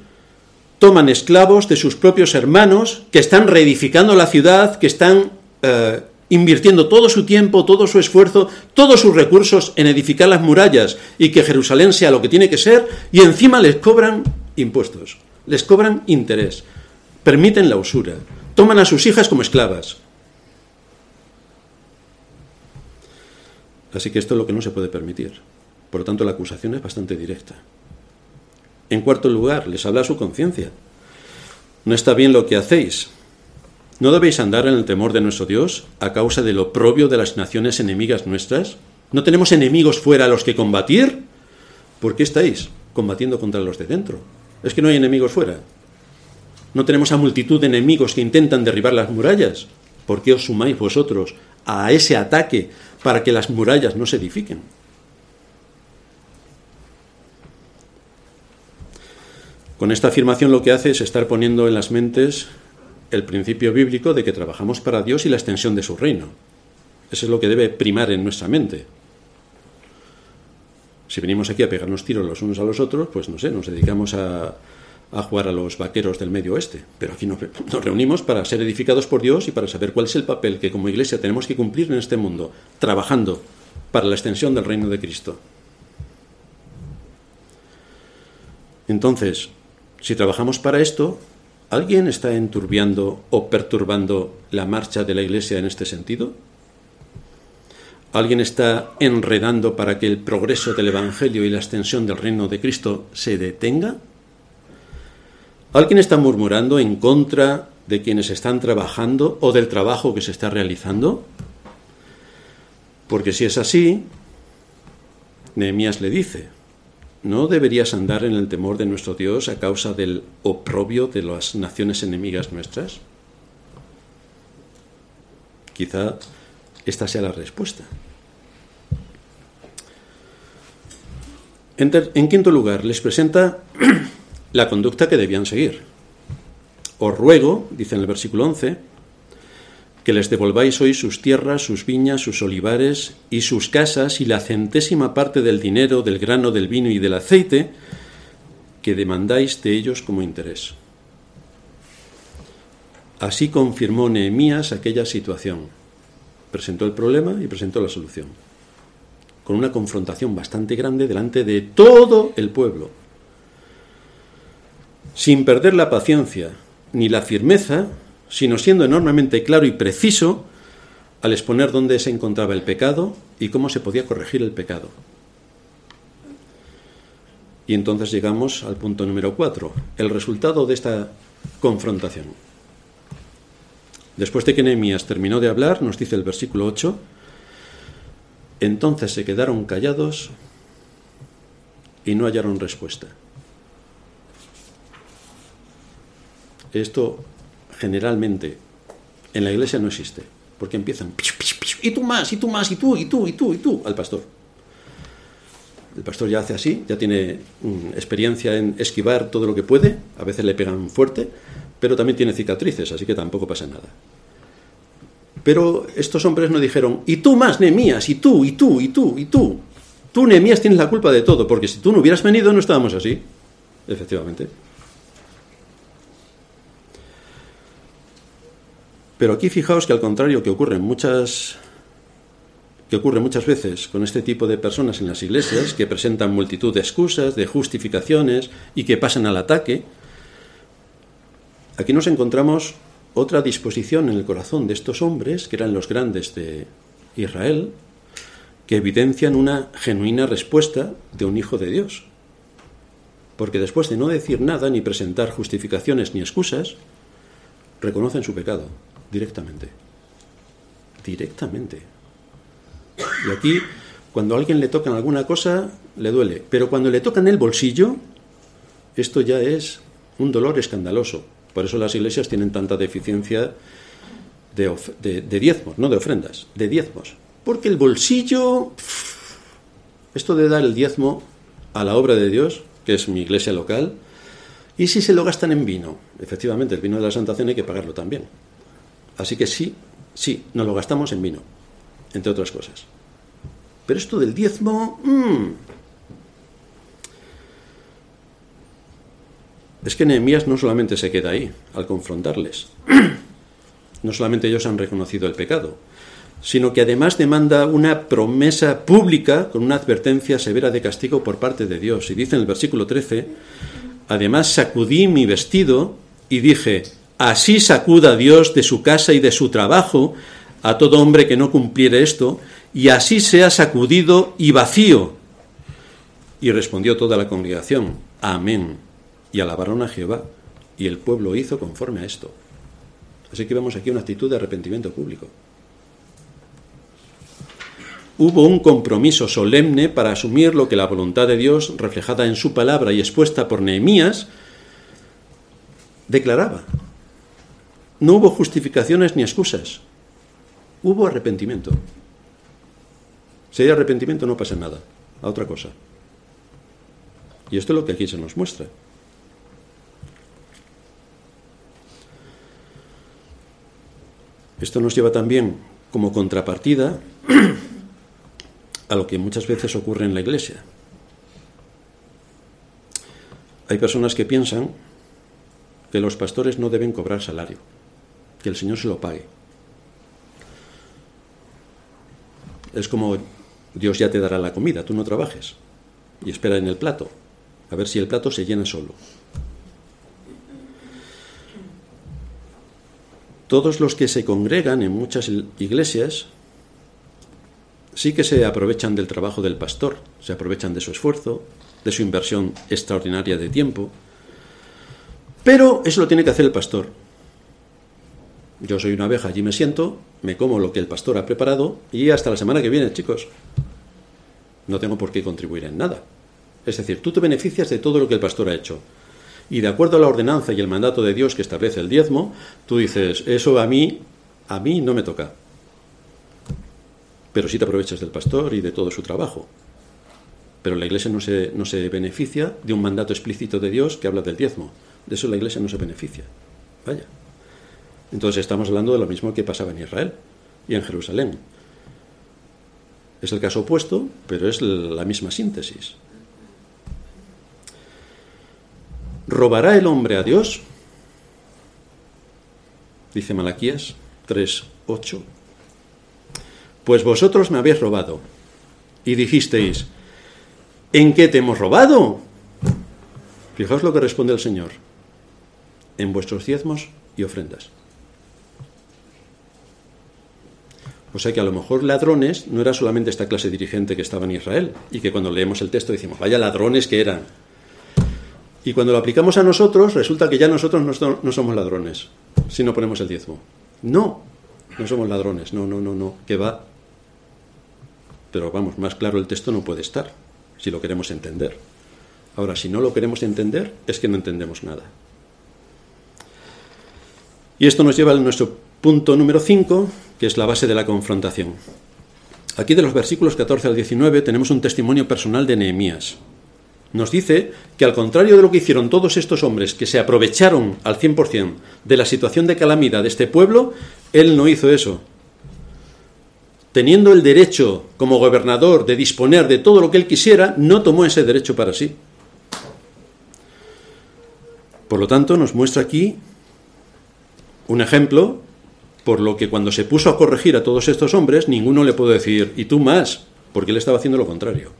toman esclavos de sus propios hermanos, que están reedificando la ciudad, que están eh, invirtiendo todo su tiempo, todo su esfuerzo, todos sus recursos en edificar las murallas y que Jerusalén sea lo que tiene que ser, y encima les cobran impuestos, les cobran interés, permiten la usura, toman a sus hijas como esclavas. Así que esto es lo que no se puede permitir. Por lo tanto, la acusación es bastante directa. En cuarto lugar, les habla su conciencia. No está bien lo que hacéis, ¿No debéis andar en el temor de nuestro Dios a causa del oprobio de las naciones enemigas nuestras? ¿No tenemos enemigos fuera a los que combatir? ¿Por qué estáis combatiendo contra los de dentro? Es que no hay enemigos fuera. ¿No tenemos a multitud de enemigos que intentan derribar las murallas? ¿Por qué os sumáis vosotros a ese ataque para que las murallas no se edifiquen? Con esta afirmación lo que hace es estar poniendo en las mentes el principio bíblico de que trabajamos para Dios y la extensión de su reino. Eso es lo que debe primar en nuestra mente. Si venimos aquí a pegarnos tiros los unos a los otros, pues no sé, nos dedicamos a, jugar a los vaqueros del medio oeste. Pero aquí nos reunimos para ser edificados por Dios y para saber cuál es el papel que como iglesia tenemos que cumplir en este mundo, trabajando para la extensión del reino de Cristo. Entonces, si trabajamos para esto, ¿Alguien está enturbiando o perturbando la marcha de la Iglesia en este sentido? ¿Alguien está enredando para que el progreso del Evangelio y la extensión del reino de Cristo se detenga? ¿Alguien está murmurando en contra de quienes están trabajando o del trabajo que se está realizando? Porque si es así, Nehemías le dice, ¿No deberías andar en el temor de nuestro Dios a causa del oprobio de las naciones enemigas nuestras? Quizá esta sea la respuesta. En, quinto lugar, les presenta la conducta que debían seguir. Os ruego, dice en el versículo 11, que les devolváis hoy sus tierras, sus viñas, sus olivares y sus casas y la centésima parte del dinero, del grano, del vino y del aceite que demandáis de ellos como interés. Así confirmó Nehemías aquella situación. Presentó el problema y presentó la solución. Con una confrontación bastante grande delante de todo el pueblo. Sin perder la paciencia ni la firmeza, sino siendo enormemente claro y preciso al exponer dónde se encontraba el pecado y cómo se podía corregir el pecado. Y entonces llegamos al punto número cuatro, el resultado de esta confrontación. Después de que Nehemías terminó de hablar, nos dice el versículo 8, entonces se quedaron callados y no hallaron respuesta. Esto generalmente en la iglesia no existe, porque empiezan, y tú más, y tú más, y tú, y tú, y tú, y tú, al pastor. El pastor ya hace así, ya tiene mm, experiencia en esquivar todo lo que puede, a veces le pegan fuerte, pero también tiene cicatrices, así que tampoco pasa nada. Pero estos hombres no dijeron, y tú más, Nemías, y tú, y tú, y tú, y tú. Tú, Nemías, tienes la culpa de todo, porque si tú no hubieras venido no estábamos así. Efectivamente. Pero aquí fijaos que al contrario que ocurre muchas que ocurre muchas veces con este tipo de personas en las iglesias, que presentan multitud de excusas, de justificaciones y que pasan al ataque, aquí nos encontramos otra disposición en el corazón de estos hombres, que eran los grandes de Israel, que evidencian una genuina respuesta de un hijo de Dios. Porque después de no decir nada, ni presentar justificaciones ni excusas, reconocen su pecado directamente. Directamente. Y aquí, cuando a alguien le tocan alguna cosa, le duele. Pero cuando le tocan el bolsillo, esto ya es un dolor escandaloso. Por eso las iglesias tienen tanta deficiencia de, diezmos, no de ofrendas, de diezmos. Porque el bolsillo, esto de dar el diezmo a la obra de Dios, que es mi iglesia local, y si se lo gastan en vino, efectivamente el vino de la Santa hay que pagarlo también. Así que sí, sí, nos lo gastamos en vino, entre otras cosas. Pero esto del diezmo... Mm. Es que Nehemías no solamente se queda ahí al confrontarles. No solamente ellos han reconocido el pecado, sino que además demanda una promesa pública con una advertencia severa de castigo por parte de Dios. Y dice en el versículo 13, además sacudí mi vestido y dije, así sacuda Dios de su casa y de su trabajo a todo hombre que no cumpliere esto, y así sea sacudido y vacío. Y respondió toda la congregación, Amén. Y alabaron a Jehová. Y el pueblo hizo conforme a esto. Así que vemos aquí una actitud de arrepentimiento público. Hubo un compromiso solemne para asumir lo que la voluntad de Dios, reflejada en su palabra y expuesta por Nehemías, declaraba. No hubo justificaciones ni excusas. Hubo arrepentimiento. Si hay arrepentimiento no pasa nada, a otra cosa. Y esto es lo que aquí se nos muestra. Esto nos lleva también como contrapartida a lo que muchas veces ocurre en la iglesia. Hay personas que piensan que los pastores no deben cobrar salario, que el Señor se lo pague. Es como Dios ya te dará la comida, tú no trabajes. Y espera en el plato, a ver si el plato se llena solo. Todos los que se congregan en muchas iglesias sí que se aprovechan del trabajo del pastor, se aprovechan de su esfuerzo, de su inversión extraordinaria de tiempo, pero eso lo tiene que hacer el pastor. Yo soy una abeja, allí me siento, me como lo que el pastor ha preparado y hasta la semana que viene, chicos. No tengo por qué contribuir en nada. Es decir, tú te beneficias de todo lo que el pastor ha hecho. Y de acuerdo a la ordenanza y el mandato de Dios que establece el diezmo, tú dices, eso a mí, a mí no me toca. Pero sí te aprovechas del pastor y de todo su trabajo. Pero la iglesia no se, no se beneficia de un mandato explícito de Dios que habla del diezmo. De eso la iglesia no se beneficia. Vaya. Entonces estamos hablando de lo mismo que pasaba en Israel y en Jerusalén. Es el caso opuesto, pero es la misma síntesis. ¿Robará el hombre a Dios? Dice Malaquías 3:8. Pues vosotros me habéis robado y dijisteis, ¿en qué te hemos robado? Fijaos lo que responde el Señor, en vuestros diezmos y ofrendas. O sea que a lo mejor ladrones no era solamente esta clase dirigente que estaba en Israel y que cuando leemos el texto decimos, vaya ladrones que eran. Y cuando lo aplicamos a nosotros, resulta que ya nosotros no, somos ladrones, si no ponemos el diezmo. No, no somos ladrones, no, no, no, no, que va. Pero vamos, más claro el texto no puede estar, si lo queremos entender. Ahora, si no lo queremos entender, es que no entendemos nada. Y esto nos lleva a nuestro punto número 5, que es la base de la confrontación. Aquí de los versículos 14 al 19 tenemos un testimonio personal de Nehemías. Nos dice que al contrario de lo que hicieron todos estos hombres que se aprovecharon al 100% de la situación de calamidad de este pueblo, él no hizo eso. Teniendo el derecho como gobernador de disponer de todo lo que él quisiera, no tomó ese derecho para sí. Por lo tanto, nos muestra aquí un ejemplo por lo que cuando se puso a corregir a todos estos hombres, ninguno le pudo decir, y tú más, porque él estaba haciendo lo contrario.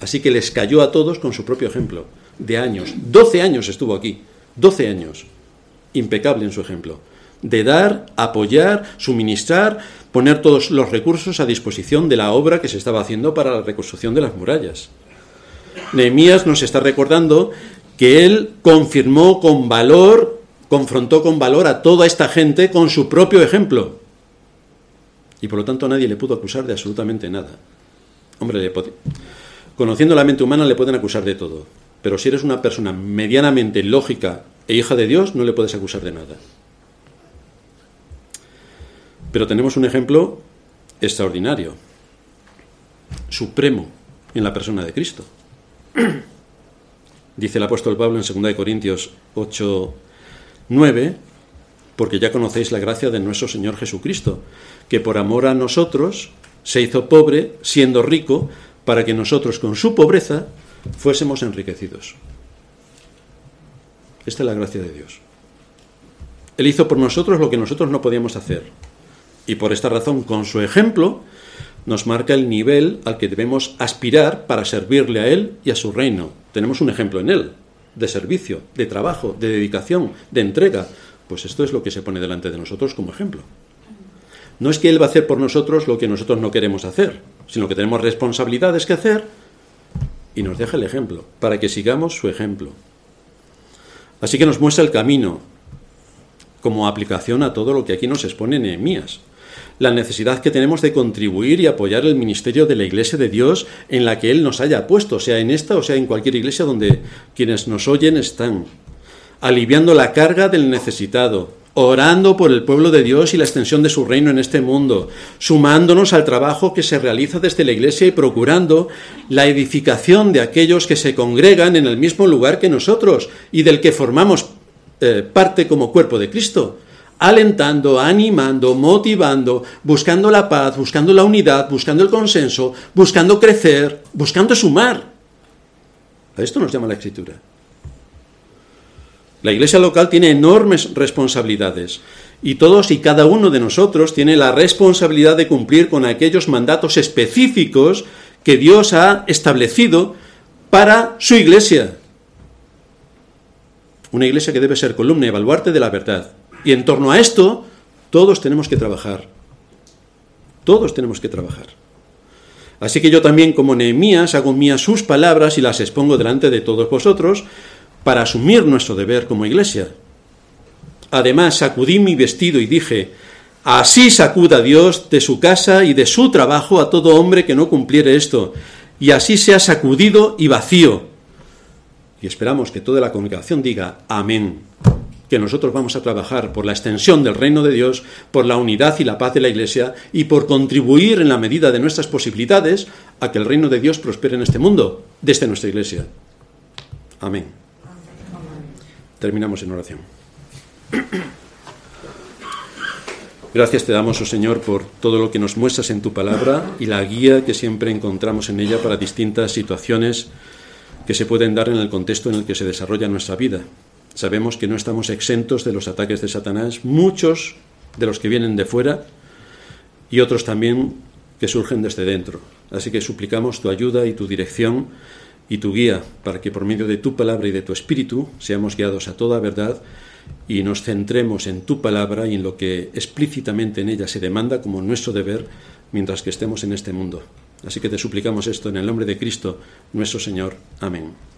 Así que les cayó a todos con su propio ejemplo, de años. Doce años estuvo aquí, doce años. Impecable en su ejemplo. De dar, apoyar, suministrar, poner todos los recursos a disposición de la obra que se estaba haciendo para la reconstrucción de las murallas. Nehemías nos está recordando que él confirmó con valor confrontó con valor a toda esta gente con su propio ejemplo. Y por lo tanto nadie le pudo acusar de absolutamente nada. Hombre, conociendo la mente humana le pueden acusar de todo. Pero si eres una persona medianamente lógica e hija de Dios, no le puedes acusar de nada. Pero tenemos un ejemplo extraordinario, supremo, en la persona de Cristo. Dice el apóstol Pablo en 2 Corintios 8, 9, porque ya conocéis la gracia de nuestro Señor Jesucristo, que por amor a nosotros se hizo pobre, siendo rico, para que nosotros con su pobreza fuésemos enriquecidos. Esta es la gracia de Dios. Él hizo por nosotros lo que nosotros no podíamos hacer. Y por esta razón, con su ejemplo, nos marca el nivel al que debemos aspirar para servirle a Él y a su reino. Tenemos un ejemplo en Él, de servicio, de trabajo, de dedicación, de entrega. Pues esto es lo que se pone delante de nosotros como ejemplo. No es que Él va a hacer por nosotros lo que nosotros no queremos hacer, sino que tenemos responsabilidades que hacer y nos deja el ejemplo, para que sigamos su ejemplo. Así que nos muestra el camino como aplicación a todo lo que aquí nos expone Nehemías la necesidad que tenemos de contribuir y apoyar el ministerio de la Iglesia de Dios en la que Él nos haya puesto, sea en esta o sea en cualquier iglesia donde quienes nos oyen están, aliviando la carga del necesitado, orando por el pueblo de Dios y la extensión de su reino en este mundo, sumándonos al trabajo que se realiza desde la Iglesia y procurando la edificación de aquellos que se congregan en el mismo lugar que nosotros y del que formamos eh, parte como cuerpo de Cristo alentando, animando, motivando, buscando la paz, buscando la unidad, buscando el consenso, buscando crecer, buscando sumar. A esto nos llama la escritura. La iglesia local tiene enormes responsabilidades y todos y cada uno de nosotros tiene la responsabilidad de cumplir con aquellos mandatos específicos que Dios ha establecido para su iglesia. Una iglesia que debe ser columna y baluarte de la verdad. Y en torno a esto, todos tenemos que trabajar. Todos tenemos que trabajar. Así que yo también, como Nehemías, hago mías sus palabras y las expongo delante de todos vosotros para asumir nuestro deber como iglesia. Además, sacudí mi vestido y dije, así sacuda Dios de su casa y de su trabajo a todo hombre que no cumpliere esto, y así sea sacudido y vacío. Y esperamos que toda la congregación diga, amén que nosotros vamos a trabajar por la extensión del reino de Dios, por la unidad y la paz de la Iglesia y por contribuir en la medida de nuestras posibilidades a que el reino de Dios prospere en este mundo, desde nuestra Iglesia. Amén. Terminamos en oración. Gracias te damos, oh Señor, por todo lo que nos muestras en tu palabra y la guía que siempre encontramos en ella para distintas situaciones que se pueden dar en el contexto en el que se desarrolla nuestra vida. Sabemos que no estamos exentos de los ataques de Satanás, muchos de los que vienen de fuera y otros también que surgen desde dentro. Así que suplicamos tu ayuda y tu dirección y tu guía para que por medio de tu palabra y de tu espíritu seamos guiados a toda verdad y nos centremos en tu palabra y en lo que explícitamente en ella se demanda como nuestro deber mientras que estemos en este mundo. Así que te suplicamos esto en el nombre de Cristo, nuestro Señor. Amén.